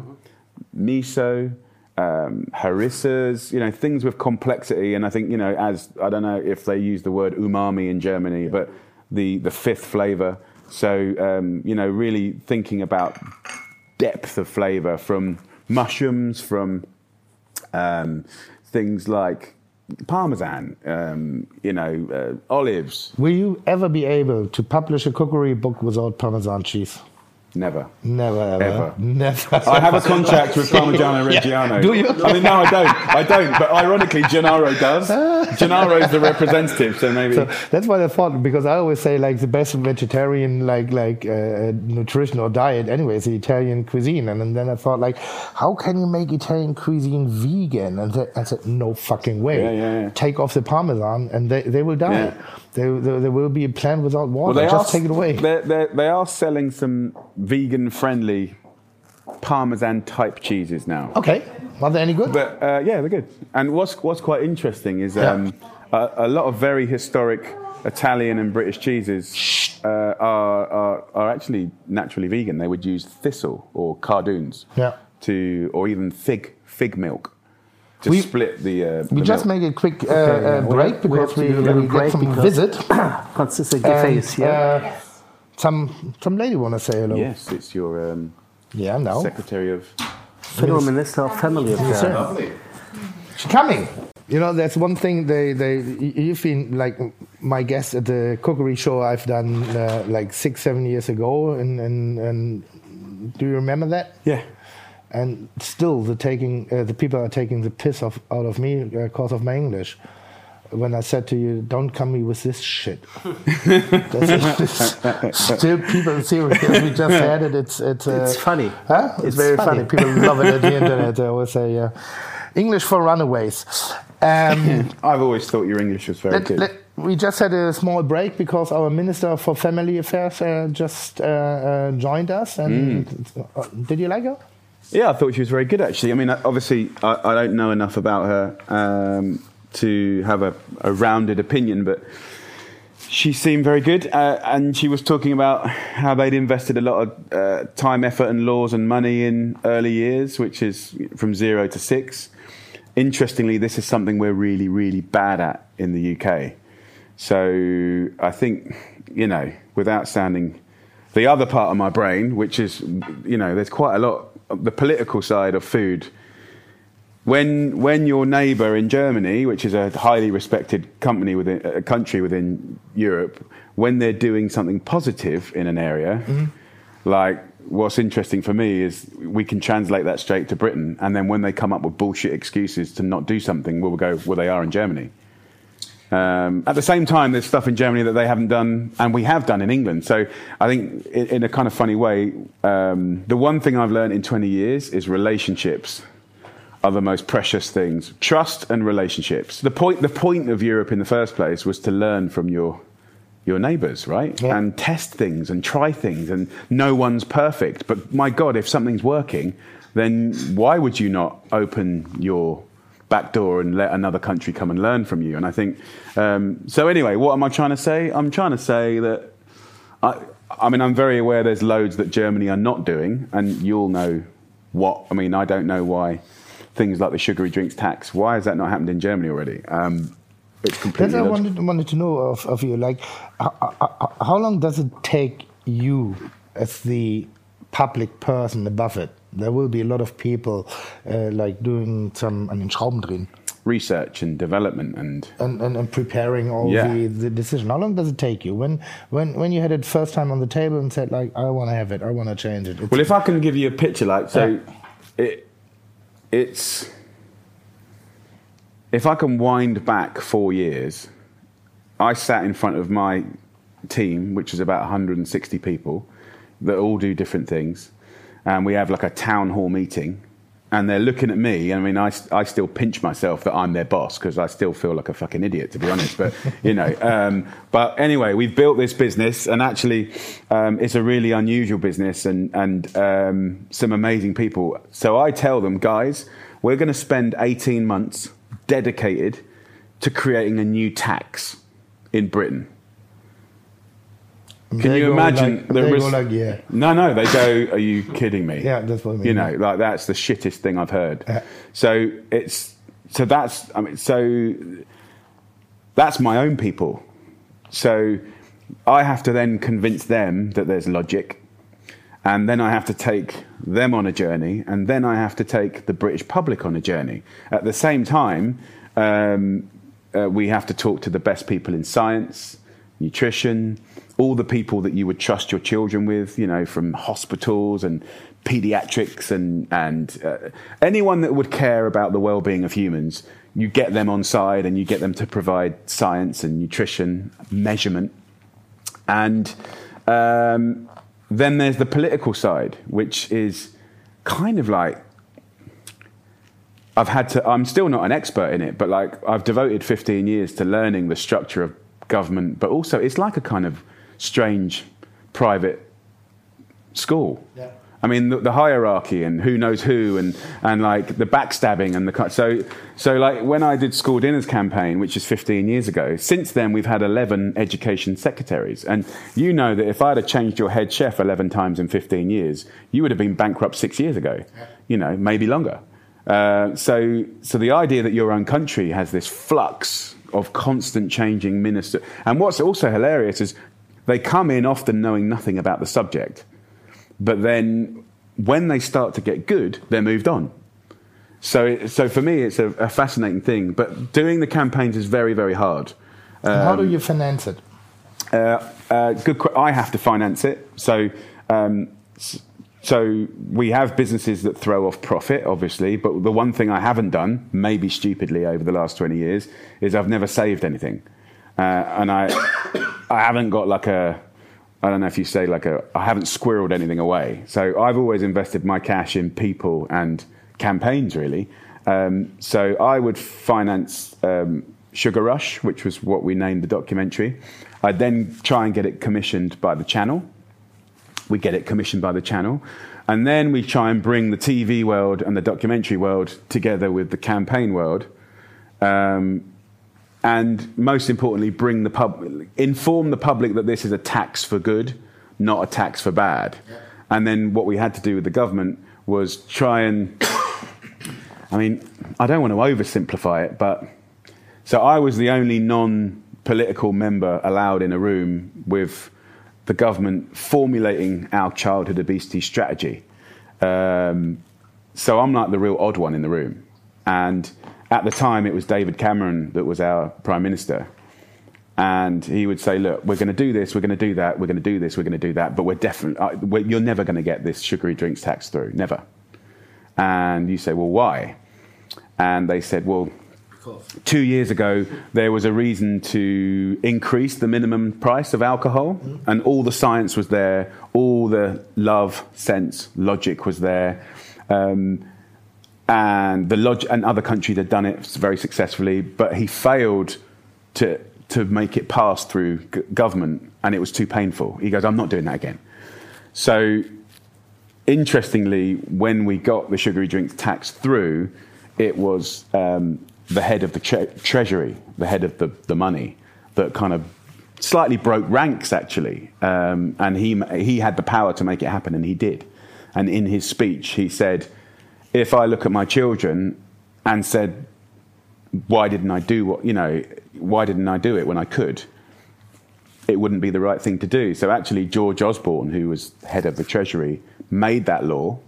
miso, um, harissas, you know, things with complexity. And I think, you know, as I don't know if they use the word umami in Germany, but the, the fifth flavor. So, um, you know, really thinking about depth of flavor from mushrooms, from um, things like parmesan, um, you know, uh, olives. Will you ever be able to publish a cookery book without Parmesan cheese? Never. Never ever. Ever. Never. I have a contract with Parmigiano Reggiano. Do you? I mean, no, I don't. I don't. But ironically, Gennaro does. Gennaro is the representative, so maybe. So that's what I thought because I always say like the best vegetarian like like uh, nutrition or diet anyway is the Italian cuisine and, then I thought like how can you make Italian cuisine vegan and I said no fucking way Yeah, yeah, take off the parmesan and they, they will die. There, there, there will be a plant without water they just are, take it away They're, they're, they are selling some vegan-friendly Parmesan type cheeses now. okay are they any good But uh, yeah, they're good. And what's what's quite interesting is Yeah. um, a, a lot of very historic Italian and British cheeses uh, are, are are actually naturally vegan. They would use thistle or cardoons Yeah. to, or even fig fig milk to We- split the. Uh, We the just milk. make a quick uh, Okay, yeah. uh, break have- we because have we, do a little we get some visit. What's this And, face here? uh, some some lady want to say hello. Yes, it's your um, Yeah, no. Secretary of. Federal Minister of Family Affairs. sir. She's coming. You know, there's one thing they they you've been like my guest at the cookery show I've done uh, like six seven years ago, and and and do you remember that? Yeah. And still, the taking uh, the people are taking the piss off out of me because of my English. When I said to you, "Don't come me with this shit," That's- still people seriously. We just had it. It's it's uh, It's funny. Huh? It's, It's very funny. funny. People love it at the internet. I always say, yeah. English for runaways. Um, I've always thought your English was very let- good. let- we just had a small break because our Minister for Family Affairs uh, just uh, uh, joined us. And uh, did you like her? Yeah, I thought she was very good actually. I mean, obviously, I, I don't know enough about her um, to have a, a rounded opinion, but she seemed very good. Uh, and she was talking about how they'd invested a lot of uh, time, effort, and laws and money in early years, which is from zero to six. Interestingly, this is something we're really, really bad at in the UK. So I think, you know, without sounding the other part of my brain, which is, you know, there's quite a lot, the political side of food. When, when your neighbour in Germany, which is a highly respected company within a country within Europe, when they're doing something positive in an area, mm-hmm. like what's interesting for me is we can translate that straight to Britain, and then when they come up with bullshit excuses to not do something, we'll go, well, they are in Germany. Um, at the same time, there's stuff in Germany that they haven't done, and we have done in England. So I think, in, in a kind of funny way, um, the one thing I've learned in 20 years is relationships are the most precious things. Trust and relationships. The point, the point of Europe in the first place was to learn from your your neighbours, right? Yeah. And test things and try things, and no one's perfect. But my God, if something's working, then why would you not open your back door and let another country come and learn from you? And I think um, so. Anyway, what am I trying to say? I'm trying to say that I, I mean, I'm very aware there's loads that Germany are not doing, and you'll know what. I mean, I don't know why things like the sugary drinks tax. Why has that not happened in Germany already? Um, it's That's completely. what I wanted, wanted to know of, of you. Like, how, how- how long does it take you as the public person above it? There will be a lot of people uh, like doing some, I mean, Schrauben drehen research and development and and, and, and preparing all Yeah. the, the decision. How long does it take you? When, when, when you had it first time on the table and said, like, I want to have it, I want to change it. It's- well if i can give you a picture like so it it's if i can wind back four years i sat in front of my team which is about 160 people that all do different things and we have like a town hall meeting and they're looking at me. I mean, I, I still pinch myself that I'm their boss because I still feel like a fucking idiot, to be honest. But, you know, um, but anyway, we've built this business and actually um, it's a really unusual business and, and um, some amazing people. So I tell them, guys, we're going to spend 18 months dedicated to creating a new tax in Britain. Can They you imagine like- the they go risk? like, yeah. No, no, they go. Are you kidding me? Yeah, that's what I mean. You know, like that's the shittest thing I've heard. Yeah. So it's so that's I mean so that's my own people. So I have to then convince them that there's logic, and then I have to take them on a journey, and then I have to take the British public on a journey. At the same time, um, uh, we have to talk to the best people in science, nutrition, all the people that you would trust your children with, you know, from hospitals and pediatrics and, and uh, anyone that would care about the well being of humans. You get them on side and you get them to provide science and nutrition, measurement. And um, then there's the political side, which is kind of like I've had to, I'm still not an expert in it, but like I've devoted 15 years to learning the structure of government, but also it's like a kind of strange private school. Yeah. I mean, the, the hierarchy and who knows who, and, and like the backstabbing and the cut. So, so like when I did school dinners campaign, which is 15 years ago, since then we've had 11 education secretaries. And you know that if I'd have changed your head chef 11 times in 15 years, you would have been bankrupt six years ago, you know, maybe longer. Uh, so, so the idea that your own country has this flux of constant changing minister, and what's also hilarious is they come in often knowing nothing about the subject. But then when they start to get good, they're moved on. So, so for me, it's a, a, fascinating thing. But doing the campaigns is very, very hard. Um, how do you finance it? Uh, uh, good. I have to finance it. So, um, so we have businesses that throw off profit, obviously. But the one thing I haven't done, maybe stupidly over the last twenty years, is I've never saved anything, uh, and I, I haven't got like a I don't know if you say like a, I haven't squirreled anything away. So I've always invested my cash in people and campaigns, really. Um, so I would finance um, Sugar Rush, which was what we named the documentary. I'd then try and get it commissioned by the channel. We get it commissioned by the channel. And then we try and bring the TV world and the documentary world together with the campaign world. Um, and most importantly, bring the pub, inform the public that this is a tax for good, not a tax for bad. Yeah. And then what we had to do with the government was try and, I mean, I don't want to oversimplify it, but so I was the only non political member allowed in a room with the government formulating our childhood obesity strategy. Um, so I'm like the real odd one in the room. And at the time, it was David Cameron that was our prime minister. And he would say, Look, we're going to do this, we're going to do that, we're going to do this, we're going to do that, but we're definitely, uh, you're never going to get this sugary drinks tax through, never. And you say, Well, why? And they said, Well, two years ago, there was a reason to increase the minimum price of alcohol, mm-hmm. and all the science was there, all the love, sense, logic was there. Um, and the log- and other countries had done it very successfully, but he failed to to make it pass through g- government, and it was too painful. He goes, "I'm not doing that again." So, interestingly, when we got the sugary drinks tax through, it was um, the head of the tre- treasury, the head of the, the money, that kind of slightly broke ranks actually, um, and he he had the power to make it happen, and he did. And in his speech, he said if I look at my children and said, why didn't I do what, you know, why didn't I do it when I could? It wouldn't be the right thing to do. So actually, George Osborne, who was head of the Treasury, made that law.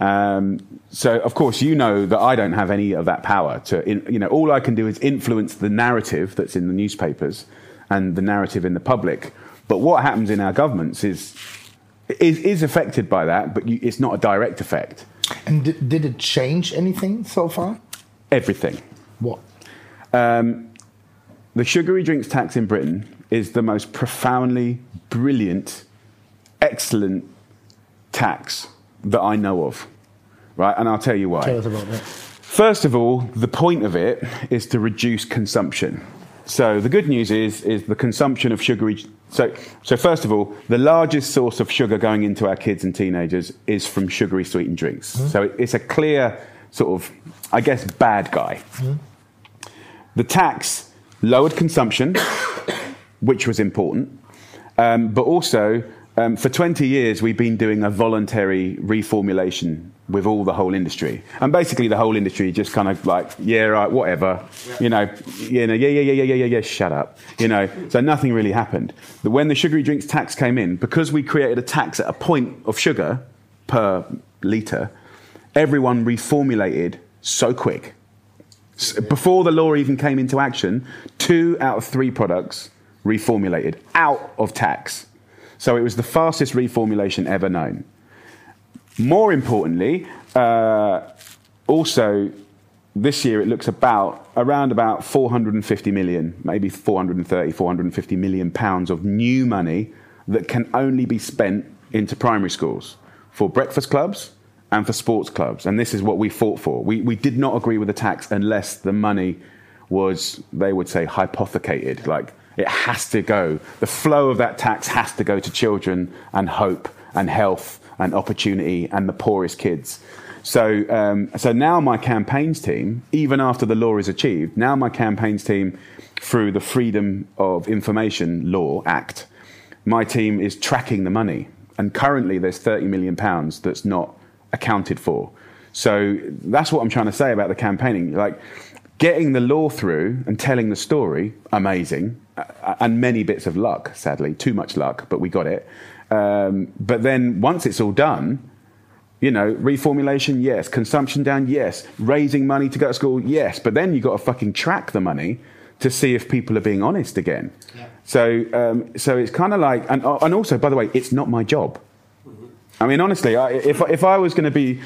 Um, so of course, you know that I don't have any of that power to, in, you know, all I can do is influence the narrative that's in the newspapers and the narrative in the public. But what happens in our governments is is, is affected by that, but you, it's not a direct effect. And did, did it change anything so far? Everything. What? Um, the sugary drinks tax in Britain is the most profoundly brilliant, excellent tax that I know of. Right? And I'll tell you why. Tell us about that. First of all, the point of it is to reduce consumption. So the good news is, is the consumption of sugary so, so first of all, the largest source of sugar going into our kids and teenagers is from sugary sweetened drinks. Mm. So it, it's a clear sort of, I guess, bad guy. Mm. The tax lowered consumption, which was important, um, but also um, for 20 years we've been doing a voluntary reformulation with all the whole industry. And basically, the whole industry just kind of like, yeah, right, whatever, yeah. you know, you know, yeah, yeah, yeah, yeah, yeah, yeah, yeah, shut up, you know. So nothing really happened. But when the sugary drinks tax came in, because we created a tax at a point of sugar per litre, everyone reformulated so quick. Before the law even came into action, two out of three products reformulated out of tax. So it was the fastest reformulation ever known. More importantly, uh, also this year it looks about around about 450 million, maybe 430, 450 million pounds of new money that can only be spent into primary schools for breakfast clubs and for sports clubs. And this is what we fought for. We, we did not agree with the tax unless the money was, they would say, hypothecated. Like it has to go, the flow of that tax has to go to children and hope and health and opportunity and the poorest kids. So, um, so now my campaigns team, even after the law is achieved, now my campaigns team, through the Freedom of Information Law Act, my team is tracking the money. And currently there's 30 million pounds that's not accounted for. So that's what I'm trying to say about the campaigning. Like getting the law through and telling the story, amazing, and many bits of luck, sadly, too much luck, but we got it. Um, but then once it's all done, you know, reformulation, yes. Consumption down, yes. Raising money to go to school, yes. But then you've got to fucking track the money to see if people are being honest again. Yeah. So, um, so it's kind of like, and, uh, and also, by the way, it's not my job. I mean, honestly, I, if, if I was going to be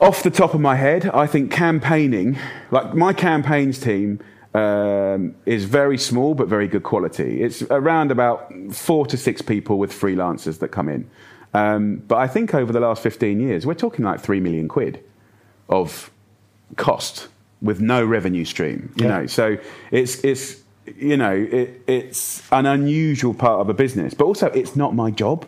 off the top of my head, I think campaigning, like my campaigns team, um, is very small but very good quality. It's around about four to six people with freelancers that come in. Um, but I think over the last 15 years, we're talking like three million quid of cost with no revenue stream. You yeah. know, so it's it's you know it, it's an unusual part of a business, but also it's not my job.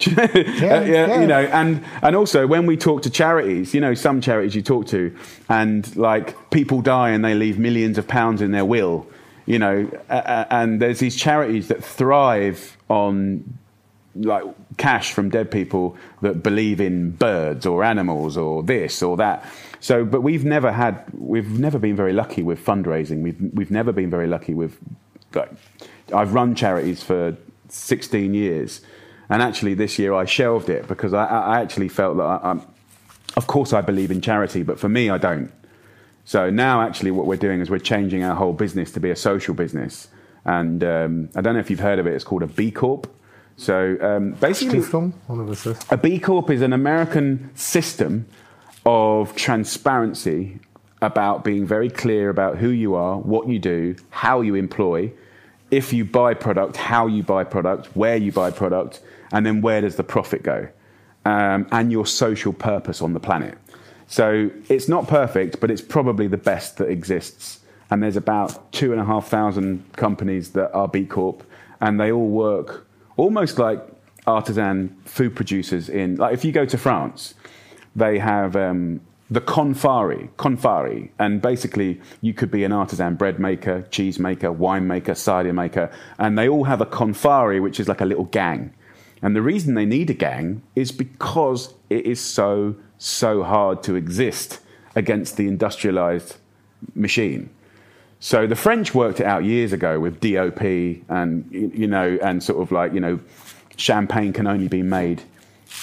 yeah, yeah, you know, and and also when we talk to charities, you know, some charities you talk to, and like people die and they leave millions of pounds in their will, you know, uh, and there's these charities that thrive on like cash from dead people that believe in birds or animals or this or that. So, but we've never had, we've never been very lucky with fundraising. We've we've never been very lucky with. Like, I've run charities for 16 years, and actually this year I shelved it because I, I actually felt that, I, of course, I believe in charity, but for me, I don't. So now, actually, what we're doing is we're changing our whole business to be a social business. And um, I don't know if you've heard of it. It's called a B Corp. So um, basically, a B Corp is an American system of transparency about being very clear about who you are, what you do, how you employ, if you buy product, how you buy product, where you buy product, and then where does the profit go, um, and your social purpose on the planet. So it's not perfect, but it's probably the best that exists. And there's about two and a half thousand companies that are B Corp, and they all work almost like artisan food producers in, like if you go to France, they have um, the confari, confari, and basically you could be an artisan bread maker, cheese maker, wine maker, cider maker, and they all have a confari, which is like a little gang. And the reason they need a gang is because it is so, so hard to exist against the industrialized machine. So the French worked it out years ago with DOP and, you know, and sort of like, you know, champagne can only be made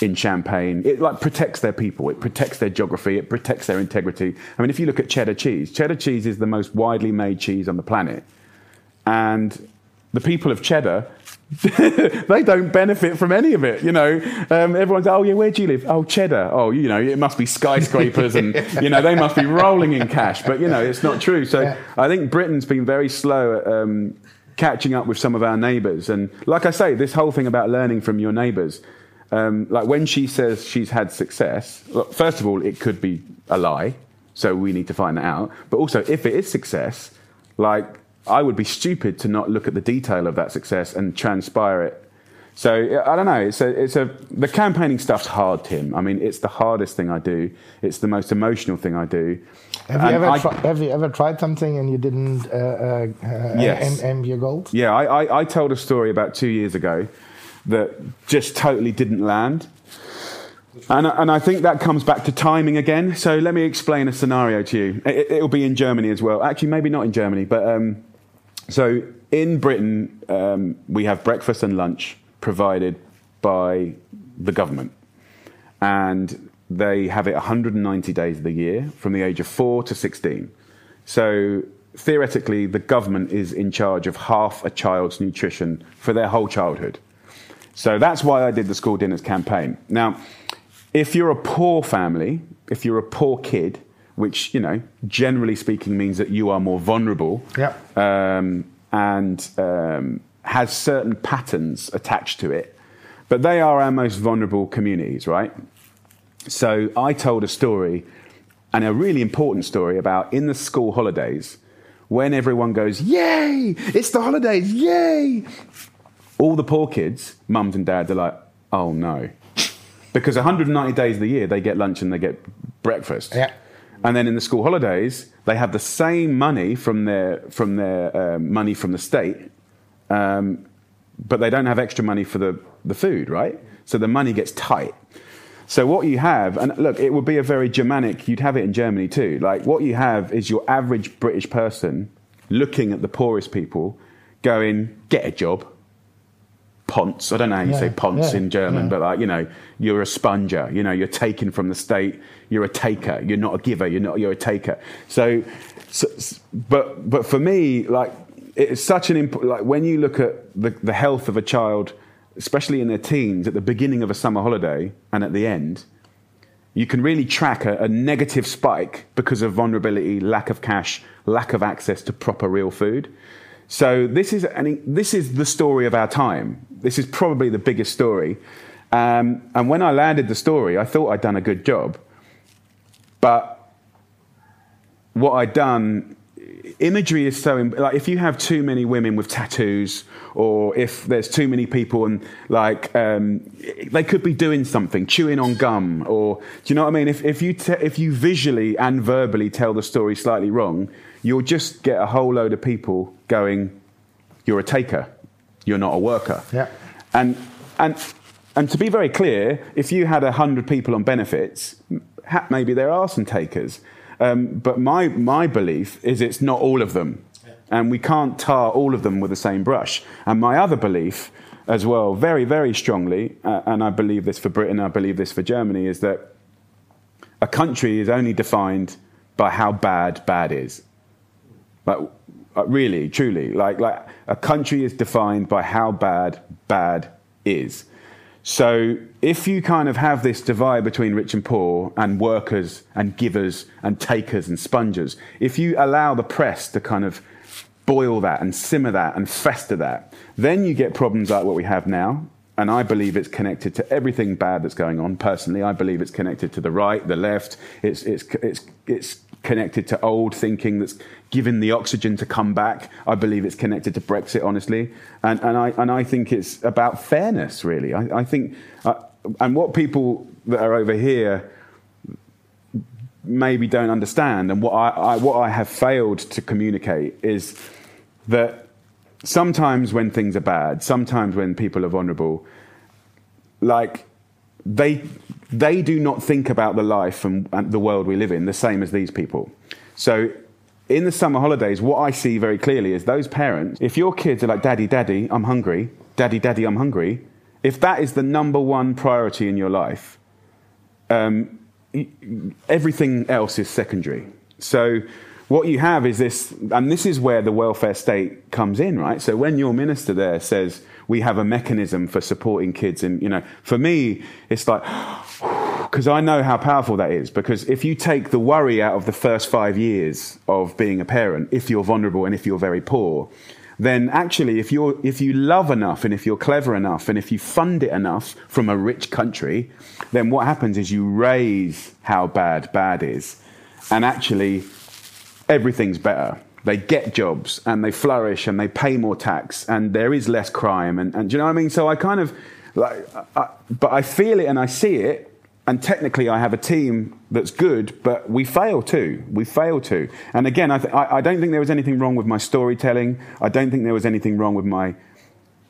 in Champagne. It like protects their people. It protects their geography. It protects their integrity. I mean, if you look at cheddar cheese, cheddar cheese is the most widely made cheese on the planet. And the people of cheddar they don't benefit from any of it. You know, um, everyone's, oh yeah, where do you live? Oh, Cheddar. Oh, you know, it must be skyscrapers, and you know, they must be rolling in cash. But you know, it's not true. So yeah. I think Britain's been very slow at um, catching up with some of our neighbours. And like I say, this whole thing about learning from your neighbours. Um, like when she says she's had success, look, first of all, it could be a lie, so we need to find that out. But also, if it is success, like I would be stupid to not look at the detail of that success and transpire it. So I don't know. It's a, it's a, the campaigning stuff's hard, Tim. I mean, it's the hardest thing I do. It's the most emotional thing I do. Have you, ever, I, tri- have you ever tried something and you didn't uh, uh, yes. aim, aim your goals? Yeah, I, I, I told a story about two years ago that just totally didn't land. And, and I think that comes back to timing again. So let me explain a scenario to you. It, will be in Germany as well. Actually, maybe not in Germany, but um, so in Britain, um, we have breakfast and lunch provided by the government. And they have it 190 days of the year from the age of 4 to 16. So theoretically, the government is in charge of half a child's nutrition for their whole childhood. So that's why I did the school dinners campaign. Now, if you're a poor family, if you're a poor kid, which, you know, generally speaking means that you are more vulnerable yep. um, and um, has certain patterns attached to it. But they are our most vulnerable communities, right? So I told a story, and a really important story about in the school holidays, when everyone goes, Yay! It's the holidays, yay! All the poor kids, mums and dads, are like, oh no. Because 190 days of the year, they get lunch and they get breakfast. Yeah. And then in the school holidays, they have the same money from their, from their um, money from the state, um, but they don't have extra money for the, the food, right? So the money gets tight. So what you have, and look, it would be a very Germanic, you'd have it in Germany too. Like what you have is your average British person looking at the poorest people going, get a job. Ponce. I don't know how you Yeah, say ponce yeah, in German, yeah. but like, you know, you're a sponger, you know, you're taken from the state, you're a taker, you're not a giver, you're not, you're a taker. So, so but, but for me, like, it's such an, imp- like, when you look at the, the health of a child, especially in their teens, at the beginning of a summer holiday and at the end, you can really track a, a negative spike because of vulnerability, lack of cash, lack of access to proper real food. So this is, an, this is the story of our time. This is probably the biggest story. Um, and when I landed the story, I thought I'd done a good job. But what I'd done, imagery is so, like if you have too many women with tattoos, or if there's too many people and like um, they could be doing something, chewing on gum, or do you know what I mean? If, if, you te- if you visually and verbally tell the story slightly wrong, you'll just get a whole load of people going, you're a taker, you're not a worker. Yeah. And, and, and to be very clear, if you had 100 people on benefits, maybe there are some takers. Um, but my, my belief is it's not all of them. And we can't tar all of them with the same brush. And my other belief, as well, very, very strongly, uh, and I believe this for Britain, I believe this for Germany, is that a country is only defined by how bad bad is. Like, uh, really, truly, like, like a country is defined by how bad bad is. So if you kind of have this divide between rich and poor, and workers and givers and takers and spongers, if you allow the press to kind of boil that and simmer that and fester that, then you get problems like what we have now. And I believe it's connected to everything bad that's going on. Personally, I believe it's connected to the right, the left. It's, it's, it's, it's connected to old thinking that's given the oxygen to come back. I believe it's connected to Brexit, honestly. And, and, I, and I think it's about fairness, really. I, I think, uh, and what people that are over here maybe don't understand, and what I, I, what I have failed to communicate is that sometimes when things are bad, sometimes when people are vulnerable, like they they do not think about the life and, and the world we live in the same as these people. So in the summer holidays, what I see very clearly is those parents, if your kids are like, Daddy, Daddy, I'm hungry, Daddy, Daddy, I'm hungry, if that is the number one priority in your life, um, everything else is secondary. So what you have is this, and this is where the welfare state comes in, right? So when your minister there says we have a mechanism for supporting kids, and you know, for me, it's like because I know how powerful that is. Because if you take the worry out of the first five years of being a parent, if you're vulnerable and if you're very poor, then actually, if, you're, if you love enough and if you're clever enough and if you fund it enough from a rich country, then what happens is you raise how bad bad is. And actually, everything's better. They get jobs and they flourish and they pay more tax and there is less crime. And, and do you know what I mean? So I kind of like, I, but I feel it and I see it. And technically, I have a team that's good, but we fail too. We fail too. And again, I, th- I, I don't think there was anything wrong with my storytelling. I don't think there was anything wrong with my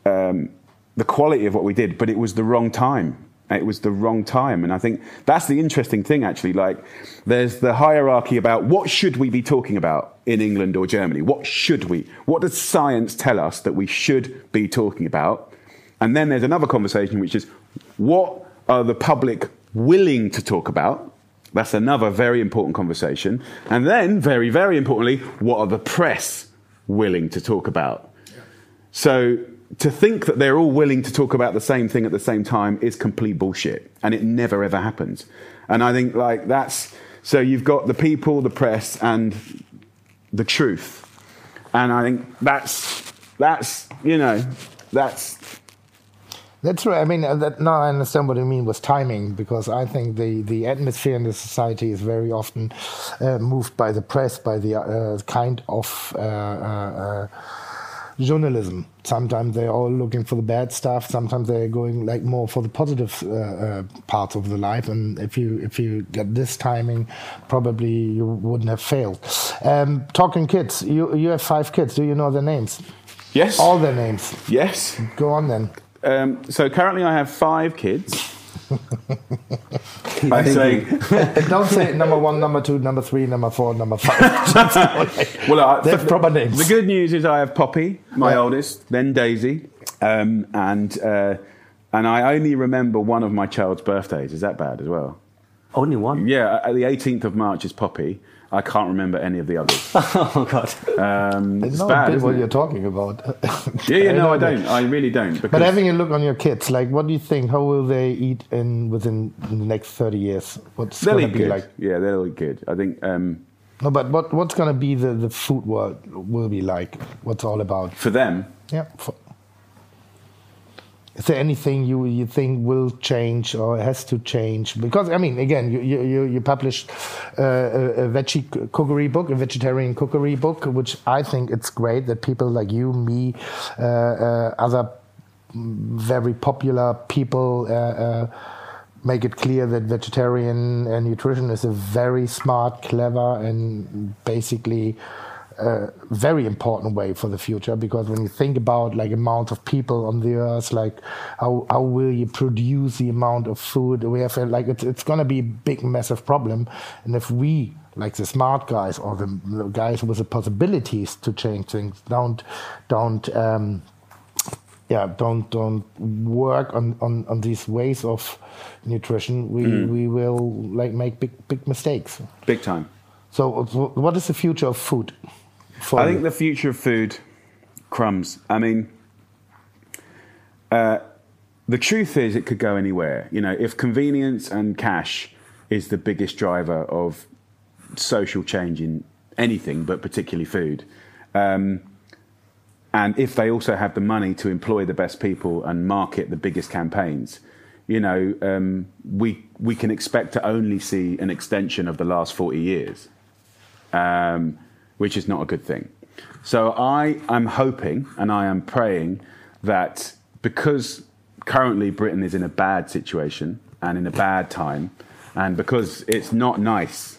um, the quality of what we did, but it was the wrong time. It was the wrong time, and I think that's the interesting thing. Actually, like there's the hierarchy about what should we be talking about in England or Germany. What should we? What does science tell us that we should be talking about? And then there's another conversation, which is what are the public willing to talk about? That's another very important conversation. And then, very, very importantly, what are the press willing to talk about? So to think that they're all willing to talk about the same thing at the same time is complete bullshit, and it never ever happens. And I think like that's so you've got the people, the press, and the truth, and I think that's that's you know that's That's right. I mean, uh, that, now I understand what you mean with timing, because I think the, the atmosphere in the society is very often uh, moved by the press, by the uh, kind of uh, uh, uh, journalism. Sometimes they're all looking for the bad stuff. Sometimes they're going like more for the positive uh, uh, parts of the life. And if you if you get this timing, probably you wouldn't have failed. Um, talking kids, you you have five kids. Do you know their names? Yes. All their names. yes. Go on then. Um, so currently I have five kids. I say, And don't say number one, number two, number three, number four, number five. well, I, They're proper names. The good news is I have Poppy, my Yeah. oldest, then Daisy, um, and uh, and I only remember one of my child's birthdays. Is that bad as well? Only one? Yeah, uh, the 18th of March is Poppy. I can't remember any of the others. Oh, God. Um, I it's bad, a bit isn't what it? you're talking about. Yeah, yeah, no, I don't. I really don't. But having a look on your kids, like, what do you think? How will they eat in within the next thirty years? What's they'll going eat to be good. like? Yeah, they'll eat good. I think um, No, but what what's going to be the the food world will be like? What's all about? for them, Yeah. For, is there anything you you think will change or has to change? Because I mean, again, you you you, published uh, a, a veggie cookery book, a vegetarian cookery book, which I think it's great that people like you, me, uh, uh, other very popular people. Uh, uh, Make it clear that vegetarian uh, nutrition is a very smart, clever, and basically uh, very important way for the future because when you think about like amount of people on the earth like how, how will you produce the amount of food we have like it's, it's going to be a big massive problem. And if we like the smart guys or the guys with the possibilities to change things don't don't um, yeah don't don't work on, on, on these ways of nutrition we we will like make big big mistakes. Big time. so wh- what is the future of food I think the future of food, crumbs. I mean, uh, the truth is, it could go anywhere. You know, if convenience and cash is the biggest driver of social change in anything, but particularly food, um, and if they also have the money to employ the best people and market the biggest campaigns, you know, um, we we can expect to only see an extension of the last forty years um, which is not a good thing. So I am hoping and I am praying that because currently Britain is in a bad situation and in a bad time, and because it's not nice,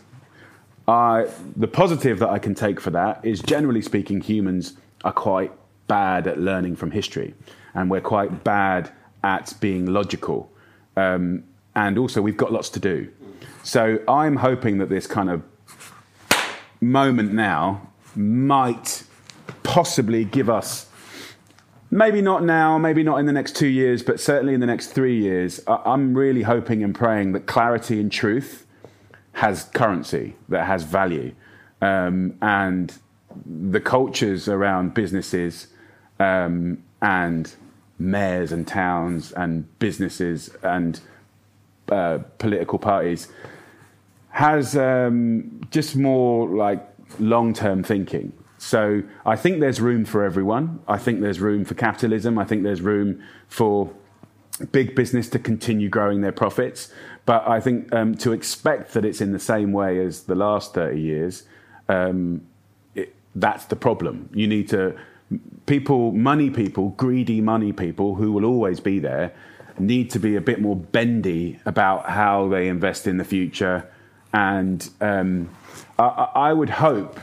I, the positive that I can take for that is generally speaking, humans are quite bad at learning from history, and we're quite bad at being logical. Um, and also, we've got lots to do. So I'm hoping that this kind of moment now might possibly give us maybe not now, maybe not in the next two years, but certainly in the next three years. I'm really hoping and praying that clarity and truth has currency, that has value. Um, and the cultures around businesses um, and mayors and towns and businesses and uh, political parties has um, just more like long term thinking. So I think there's room for everyone. I think there's room for capitalism. I think there's room for big business to continue growing their profits. But I think um, to expect that it's in the same way as the last 30 years, um, it, that's the problem. You need to, people, money people, greedy money people who will always be there, need to be a bit more bendy about how they invest in the future. And um, I, I would hope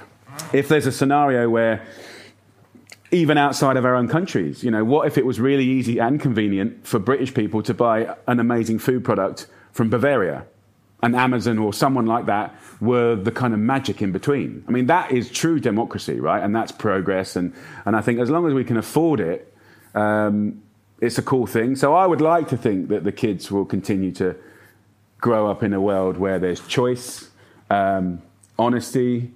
if there's a scenario where even outside of our own countries. You know, what if it was really easy and convenient for British people to buy an amazing food product from Bavaria? And Amazon or someone like that were the kind of magic in between. I mean, that is true democracy, right? And that's progress. And, and I think as long as we can afford it, um, it's a cool thing. So I would like to think that the kids will continue to grow up in a world where there's choice, um, honesty.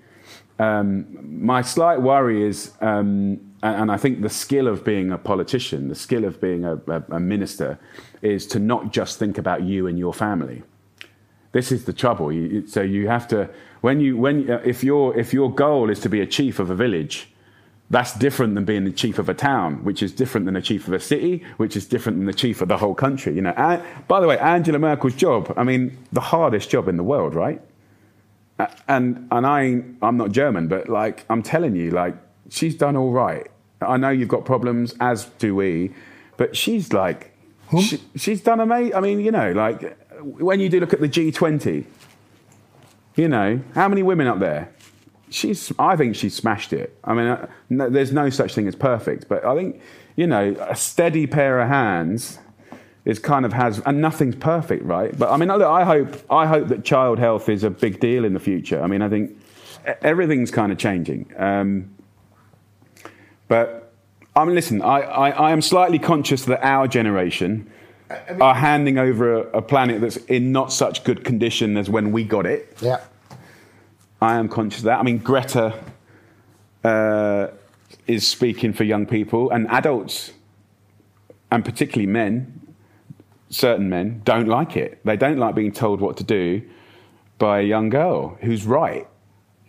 Um, my slight worry is, um, and, I think the skill of being a politician, the skill of being a, a, a minister, is to not just think about you and your family. This is the trouble. You, so you have to, when you, when, if, your, if your goal is to be a chief of a village, that's different than being the chief of a town, which is different than the chief of a city, which is different than the chief of the whole country. You know, and, by the way, Angela Merkel's job, I mean, the hardest job in the world, right? And, and I, I'm not German, but like, I'm telling you, like, she's done all right. I know you've got problems, as do we, but she's like, she, she's done amazing. I mean, you know, like when you do look at the G20, you know, how many women up there? She's, I think she smashed it. I mean, uh, no, there's no such thing as perfect, but I think, you know, a steady pair of hands is kind of has, and nothing's perfect, right? But I mean, look, I hope, I hope that child health is a big deal in the future. I mean, I think everything's kind of changing. Um, but I mean, listen, I, I, I am slightly conscious that our generation are handing over a, a planet that's in not such good condition as when we got it. Yeah. I am conscious of that. I mean, Greta uh, is speaking for young people and adults, and particularly men, certain men, don't like it. They don't like being told what to do by a young girl who's right.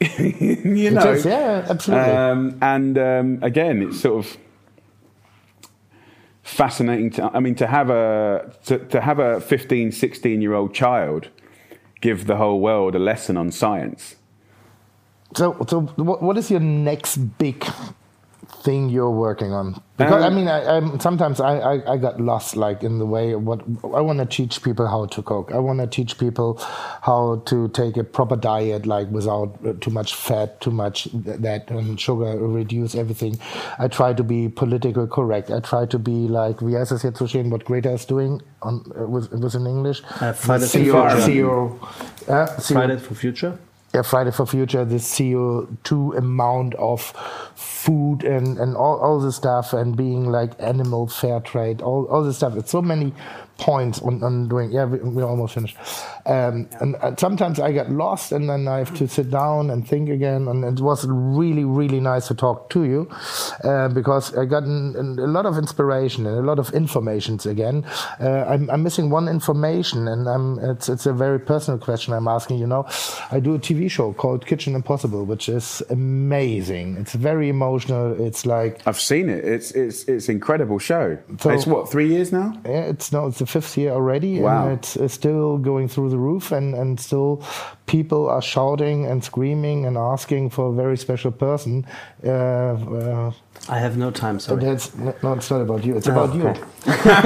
you know? is, yeah, absolutely. Um, and um, again, it's sort of fascinating to, I mean, to have a, to, to have a 15, 16 year old child give the whole world a lesson on science. So, so what, what is your next big thing you're working on? Because I Um, mean, I, I'm, sometimes I, I, I got lost, like in the way of what I want to teach people how to cook. I want to teach people how to take a proper diet, like without uh, too much fat, too much that and sugar, reduce everything. I try to be political correct. I try to be like, wie heißt das jetzt so schön, what Greta is doing on uh, with, with in English? Uh, Fridays for Future. Uh, CO, Friday for Future. Yeah, Friday for Future, the CO2 amount of food and, and all, all the stuff and being like animal fair trade, all, all the stuff. It's so many points on, on doing, yeah, we, we're almost finished. Um, and uh, sometimes I get lost and then I have to sit down and think again. And it was really, really nice to talk to you uh, because I got an, an- a lot of inspiration and a lot of informations again. Uh, I'm, I'm missing one information and I'm, it's, it's a very personal question I'm asking, you know. I do a TV show called Kitchen Impossible, which is amazing. It's very emotional. It's like, I've seen it. It's it's it's incredible show. So- it's what three years now. yeah, it's no, it's the fifth year already, Wow. and it's, it's still going through the roof, and, and still people are shouting and screaming and asking for a very special person. Uh, uh, I have no time, sorry. that's no, it's not about you. It's Oh, about you. okay.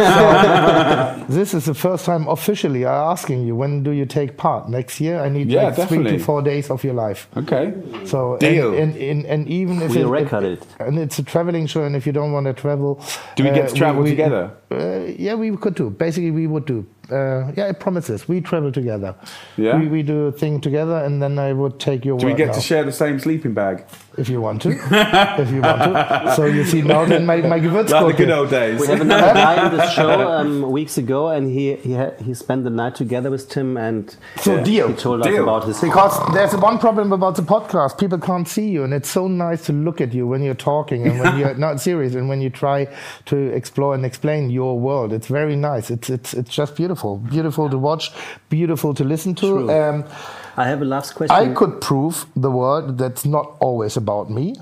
So, this is the first time officially I'm asking you. When do you take part? Next year? I need Yeah, like three to four days of your life. Okay. So Deal. And, and, and, and even if We it, record if- it. and it's a traveling show, and if you don't want to travel, Do we get uh, to travel together? Uh, yeah, we could do. Basically, we would do. Uh, yeah, I promise this. We travel together. Yeah? We, we do a thing together, and then I would take your Do we get now, to share the same sleeping bag? if you want to. if you want to. So you see now then my my Gewürzgurke. Like the good old days. We have another guy in this show um, weeks ago, and he he, had, he spent the night together with Tim, and So deal. he told us Deal. about his Because there's one problem about the podcast. People can't see you, and it's so nice to look at you when you're talking and when you're not serious and when you try to explore and explain your world. It's very nice. It's it's it's just beautiful, beautiful to watch, beautiful to listen to. Um, I have a last question. I could prove the world that's not always about me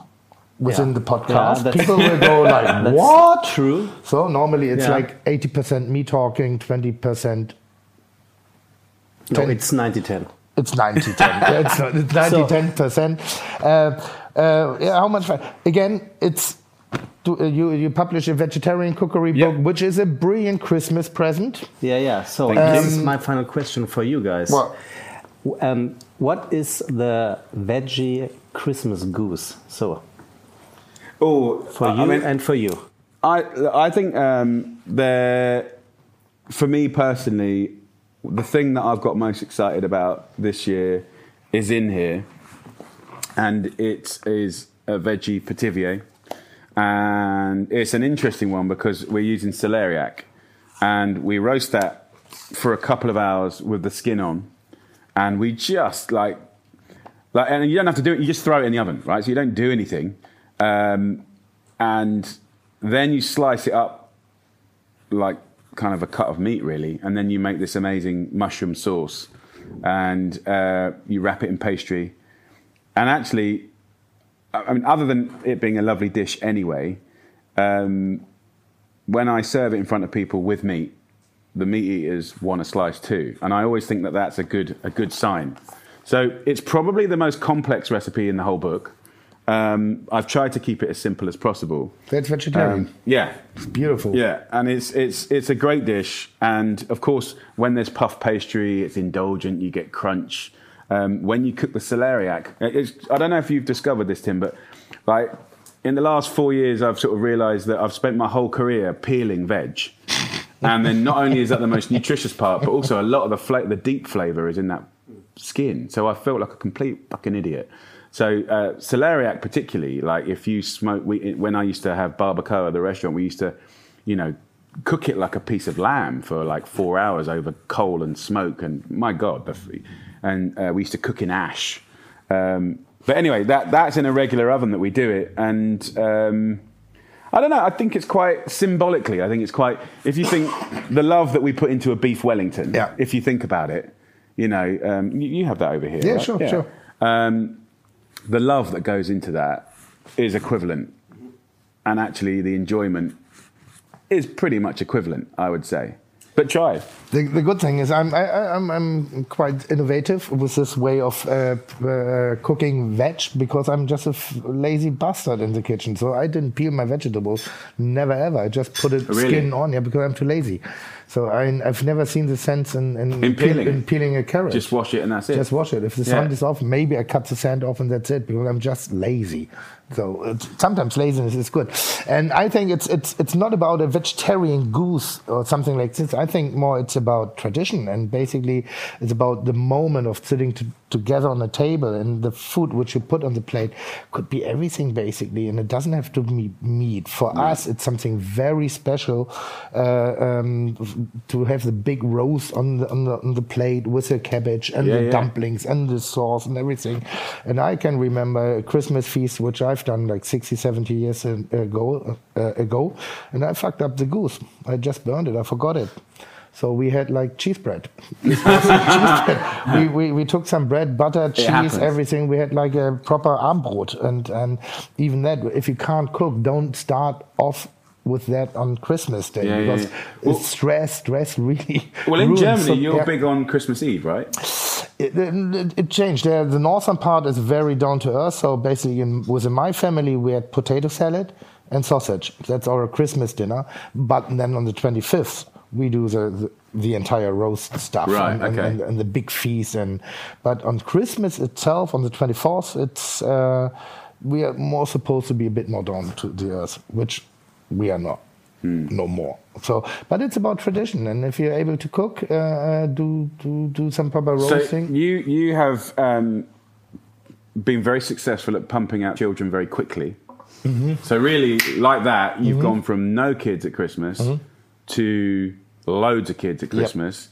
within Yeah. the podcast. that's- People will go like, "What?" True. So normally it's Yeah. like eighty percent me talking, twenty percent. No, it's 90-10. It's 90 10. yeah, it's, not- it's 90 So- 10 percent. Uh, uh, yeah, how much? fun? Again, it's. Do- uh, You, you publish a vegetarian cookery Yeah. book, which is a brilliant Christmas present. Yeah, yeah. So Thank you. this is my final question for you guys. What? Um, what is the veggie Christmas goose? So Oh, for you I mean, and for you. I I think um, the for me personally, the thing that I've got most excited about this year is in here, and it is a veggie pithivier, and it's an interesting one because we're using celeriac, and we roast that for a couple of hours with the skin on, and we just like like, and you don't have to do it. You just throw it in the oven, right? So you don't do anything, um, and then you slice it up like kind of a cut of meat, really, and then you make this amazing mushroom sauce, and uh, you wrap it in pastry. And actually, I mean, other than it being a lovely dish anyway, um, when I serve it in front of people with meat, the meat eaters want a slice too, and I always think that that's a good a good sign. So it's probably the most complex recipe in the whole book, Um, I've tried to keep it as simple as possible. That's vegetarian. Um, yeah, it's beautiful. yeah, and it's it's it's a great dish, and of course, when there's puff pastry, it's indulgent. You get crunch. Um, when you cook the celeriac, it's, I don't know if you've discovered this, Tim, but like in the last four years, I've sort of realised that I've spent my whole career peeling veg, and then not only is that the most nutritious part, but also a lot of the fla- the deep flavour is in that skin. So I felt like a complete fucking idiot. So uh, celeriac, particularly, like if you smoke, we, when I used to have Barbecoa at the restaurant, we used to, you know, cook it like a piece of lamb for like four hours over coal and smoke, and my god, the, and uh, we used to cook in ash. Um, but anyway, that that's in a regular oven that we do it, and. Um, I don't know. I think it's quite symbolically. I think it's quite. If you think the love that we put into a beef Wellington, Yeah. if you think about it, you know, um, you, you have that over here. Yeah, right? sure, sure. Um, the love that goes into that is equivalent, and actually, the enjoyment is pretty much equivalent. I would say. But try. The, the good thing is I'm, I, I- I'm, I'm quite innovative with this way of uh, uh, cooking veg because I'm just a f- lazy bastard in the kitchen. So I didn't peel my vegetables, never ever. I just put it Really? skin on, yeah, because I'm too lazy. So I, I've never seen the sense in, in, In peeling it? in peeling a carrot. Just wash it and that's it. Just wash it. If the Yeah. sand is off, maybe I cut the sand off and that's it because I'm just lazy. So it's, sometimes laziness is good, and I think it's it's it's not about a vegetarian goose or something like this. I think more it's about tradition and basically it's about the moment of sitting to, together on a table and the food which you put on the plate could be everything basically, and it doesn't have to be meat. For us, it's something very special uh, um, to have the big roast on the, on the on the plate with the cabbage and Yeah, the yeah. dumplings and the sauce and everything. And I can remember a Christmas feast, which I've done like 60, 70 years ago, uh, ago, and I fucked up the goose. I just burned it. I forgot it. So we had like cheese bread. cheese bread. We, we, we took some bread, butter, cheese, everything. We had like a proper Abendbrot. And, and even that, if you can't cook, don't start off with that on Christmas Day Yeah, because yeah. Well- it's stress, stress really. Well, in Germany, some- you're big on Christmas Eve, right? It, it, it changed. The northern part is very down to earth. So basically, in, within my family, we had potato salad and sausage. That's our Christmas dinner. But then on the 25th, we do the, the, the entire roast stuff Right, and, and- okay. and, and the big feast. And but on Christmas itself, on the 24th, it's uh, we are more supposed to be a bit more down to the earth, which we are not. Hmm. No more. So, but it's about tradition, and if you're able to cook, uh, uh, do do do some proper roasting. So you you have um, been very successful at pumping out children very quickly. Mm-hmm. So really, like that, you've gone from no kids at Christmas Mm-hmm. to loads of kids at Christmas.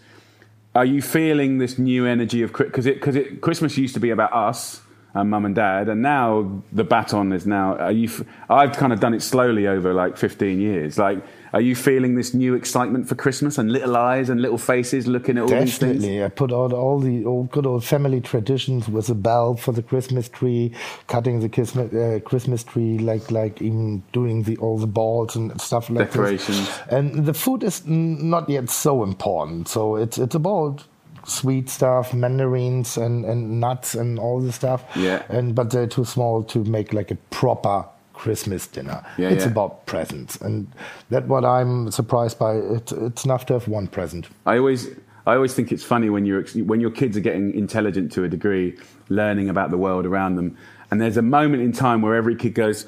Are you feeling this new energy of because it because it Christmas used to be about us and mum and dad, and now the baton is now. Are you? f- I've kind of done it slowly over like fifteen years. Like, are you feeling this new excitement for Christmas and little eyes and little faces looking at all these things? Definitely, I put out all the old good old family traditions with a bell for the Christmas tree, cutting the Christmas uh, Christmas tree, like like even doing the all the balls and stuff like Decorations. this. And the food is n- not yet so important, so it's it's about sweet stuff, mandarins and, and nuts and all the stuff. Yeah. And but they're too small to make like a proper Christmas dinner. Yeah, it's yeah. about presents, and that's what I'm surprised by. It, it's enough to have one present. I always, I always think it's funny when you're when your kids are getting intelligent to a degree, learning about the world around them, and there's a moment in time where every kid goes,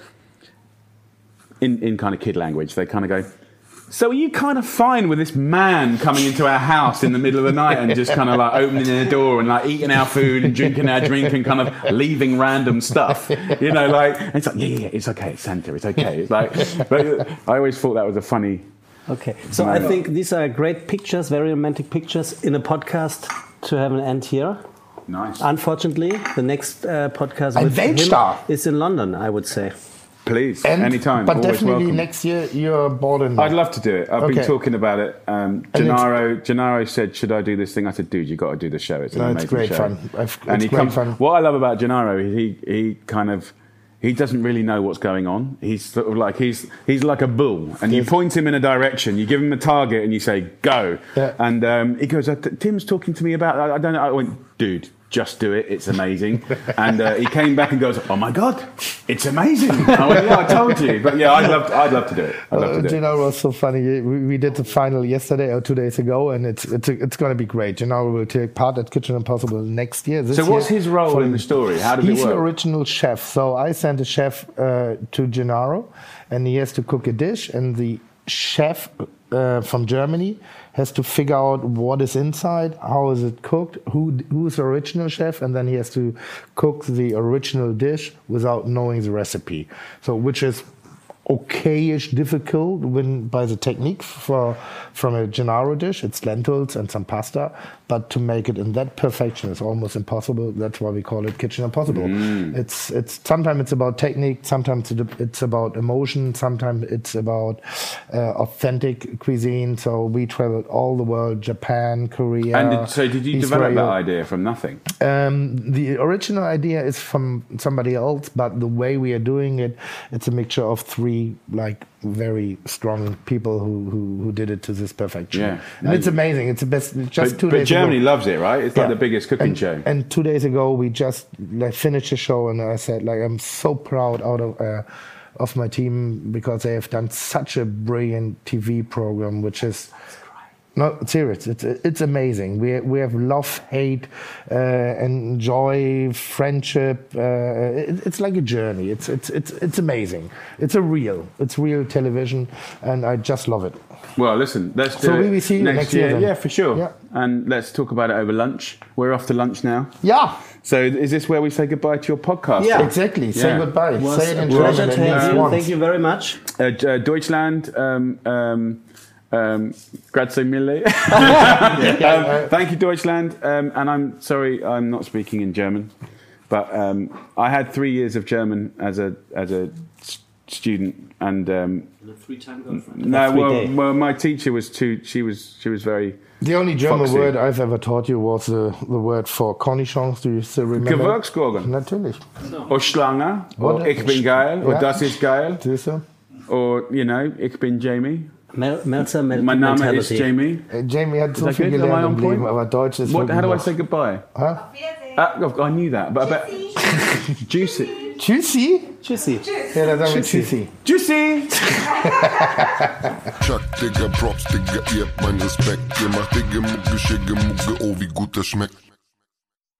in in kind of kid language, they kind of go. So are you kind of fine with this man coming into our house in the middle of the night and just kind of like opening the door and like eating our food and drinking our drink and kind of leaving random stuff, you know, like it's like yeah, yeah, it's okay, it's Santa, it's okay. It's like, but I always thought that was a funny. Okay, so I think these are great pictures, very romantic pictures in a podcast to have an end here. Nice. Unfortunately, the next uh, podcast with him is in London, I would say. Please, And, anytime. But always definitely welcome. next year you're bored in. I'd love to do it. I've been talking about it. Um, Gennaro, Gennaro said, "Should I do this thing?" I said, "Dude, you got to do the show. It's an No, amazing it's great show." fun. I've- and it's he great comes. fun. What I love about Gennaro, he he kind of he doesn't really know what's going on. He's sort of like he's he's like a bull, and you point him in a direction, you give him a target, and you say, "Go." Yeah. And um, he goes, "Uh, "Tim's talking to me about. I, I don't know." I went, "Dude." Just do it. It's amazing. and uh, he came back and goes, "Oh my god, it's amazing." I went, "Yeah, I told you." But yeah, I'd love, to, I'd love to do it. I'd love Uh, to do it. Gennaro was so funny. We, we did the final yesterday or two days ago, and it's it's it's going to be great. Gennaro will take part at Kitchen Impossible next year. This So what's year, his role in the story? How does it He's the original chef. So I sent a chef uh, to Gennaro, and he has to cook a dish, and the chef uh, from Germany has to figure out what is inside, how is it cooked, who who's the original chef, and then he has to cook the original dish without knowing the recipe. So which is okayish difficult when by the technique for from a Gennaro dish it's lentils and some pasta but to make it in that perfection is almost impossible. That's why we call it kitchen impossible. It's it's sometimes it's about technique sometimes it's about emotion sometimes it's about uh, authentic cuisine. So we traveled all the world Japan Korea And did, so, did you develop that idea from nothing? Um, the original idea is from somebody else, but the way we are doing it, it's a mixture of three like very strong people who who, who did it to this perfection. Yeah. and it's amazing. It's the best. Just But, two but days Germany ago. loves it, right? It's like the biggest cooking and, show. And two days ago, we just like finished the show, and I said like I'm so proud out of. Uh, of my team because they have done such a brilliant TV program, which is no, serious. It's it's amazing. We we have love, hate, uh, and joy, friendship. Uh, it, it's like a journey. It's it's it's it's amazing. It's a real. It's real television, and I just love it. Well, listen, let's do So it we will see you next year then. Yeah, for sure. Yeah. And let's talk about it over lunch. We're off to lunch now. Yeah, So is this where we say goodbye to your podcast? Yeah. exactly. Say Yeah. goodbye. was Say it in pleasure German. to and have means you. Thank you very much. Uh, uh, Deutschland, um, um, um, grazie mille. um, thank you, Deutschland. Um, and I'm sorry, I'm not speaking in German, but um, I had three years of German as a as a s- student, and um, Three-time girlfriend. no, well, well, my teacher was too. She was she was very. The only German Foxy. word I've ever taught you was the, the word for cornichons. Do you still remember? Gewürzgurken. Natürlich. Or Schlange, or What? Ich bin geil, or Ja. Das ist geil, Siehst du? or, you know, Ich bin Jamie. Mel Melzer Mel Mein Name ist mentality. Jamie. Äh, Jamie hat so viel gelernt on im Leben, point? aber Deutsch ist What, how do I say goodbye? Huh? Ah, I knew that, but I bet. Juicy. Tschüssi? Tschüssi. Ja, dann sagen wir Tschüssi. Juicy! Chuck, Digga, Props, Digga, ihr habt meinen Respekt. Ihr macht Digga, Mucke, Schicke, Mucke, oh, wie gut das schmeckt.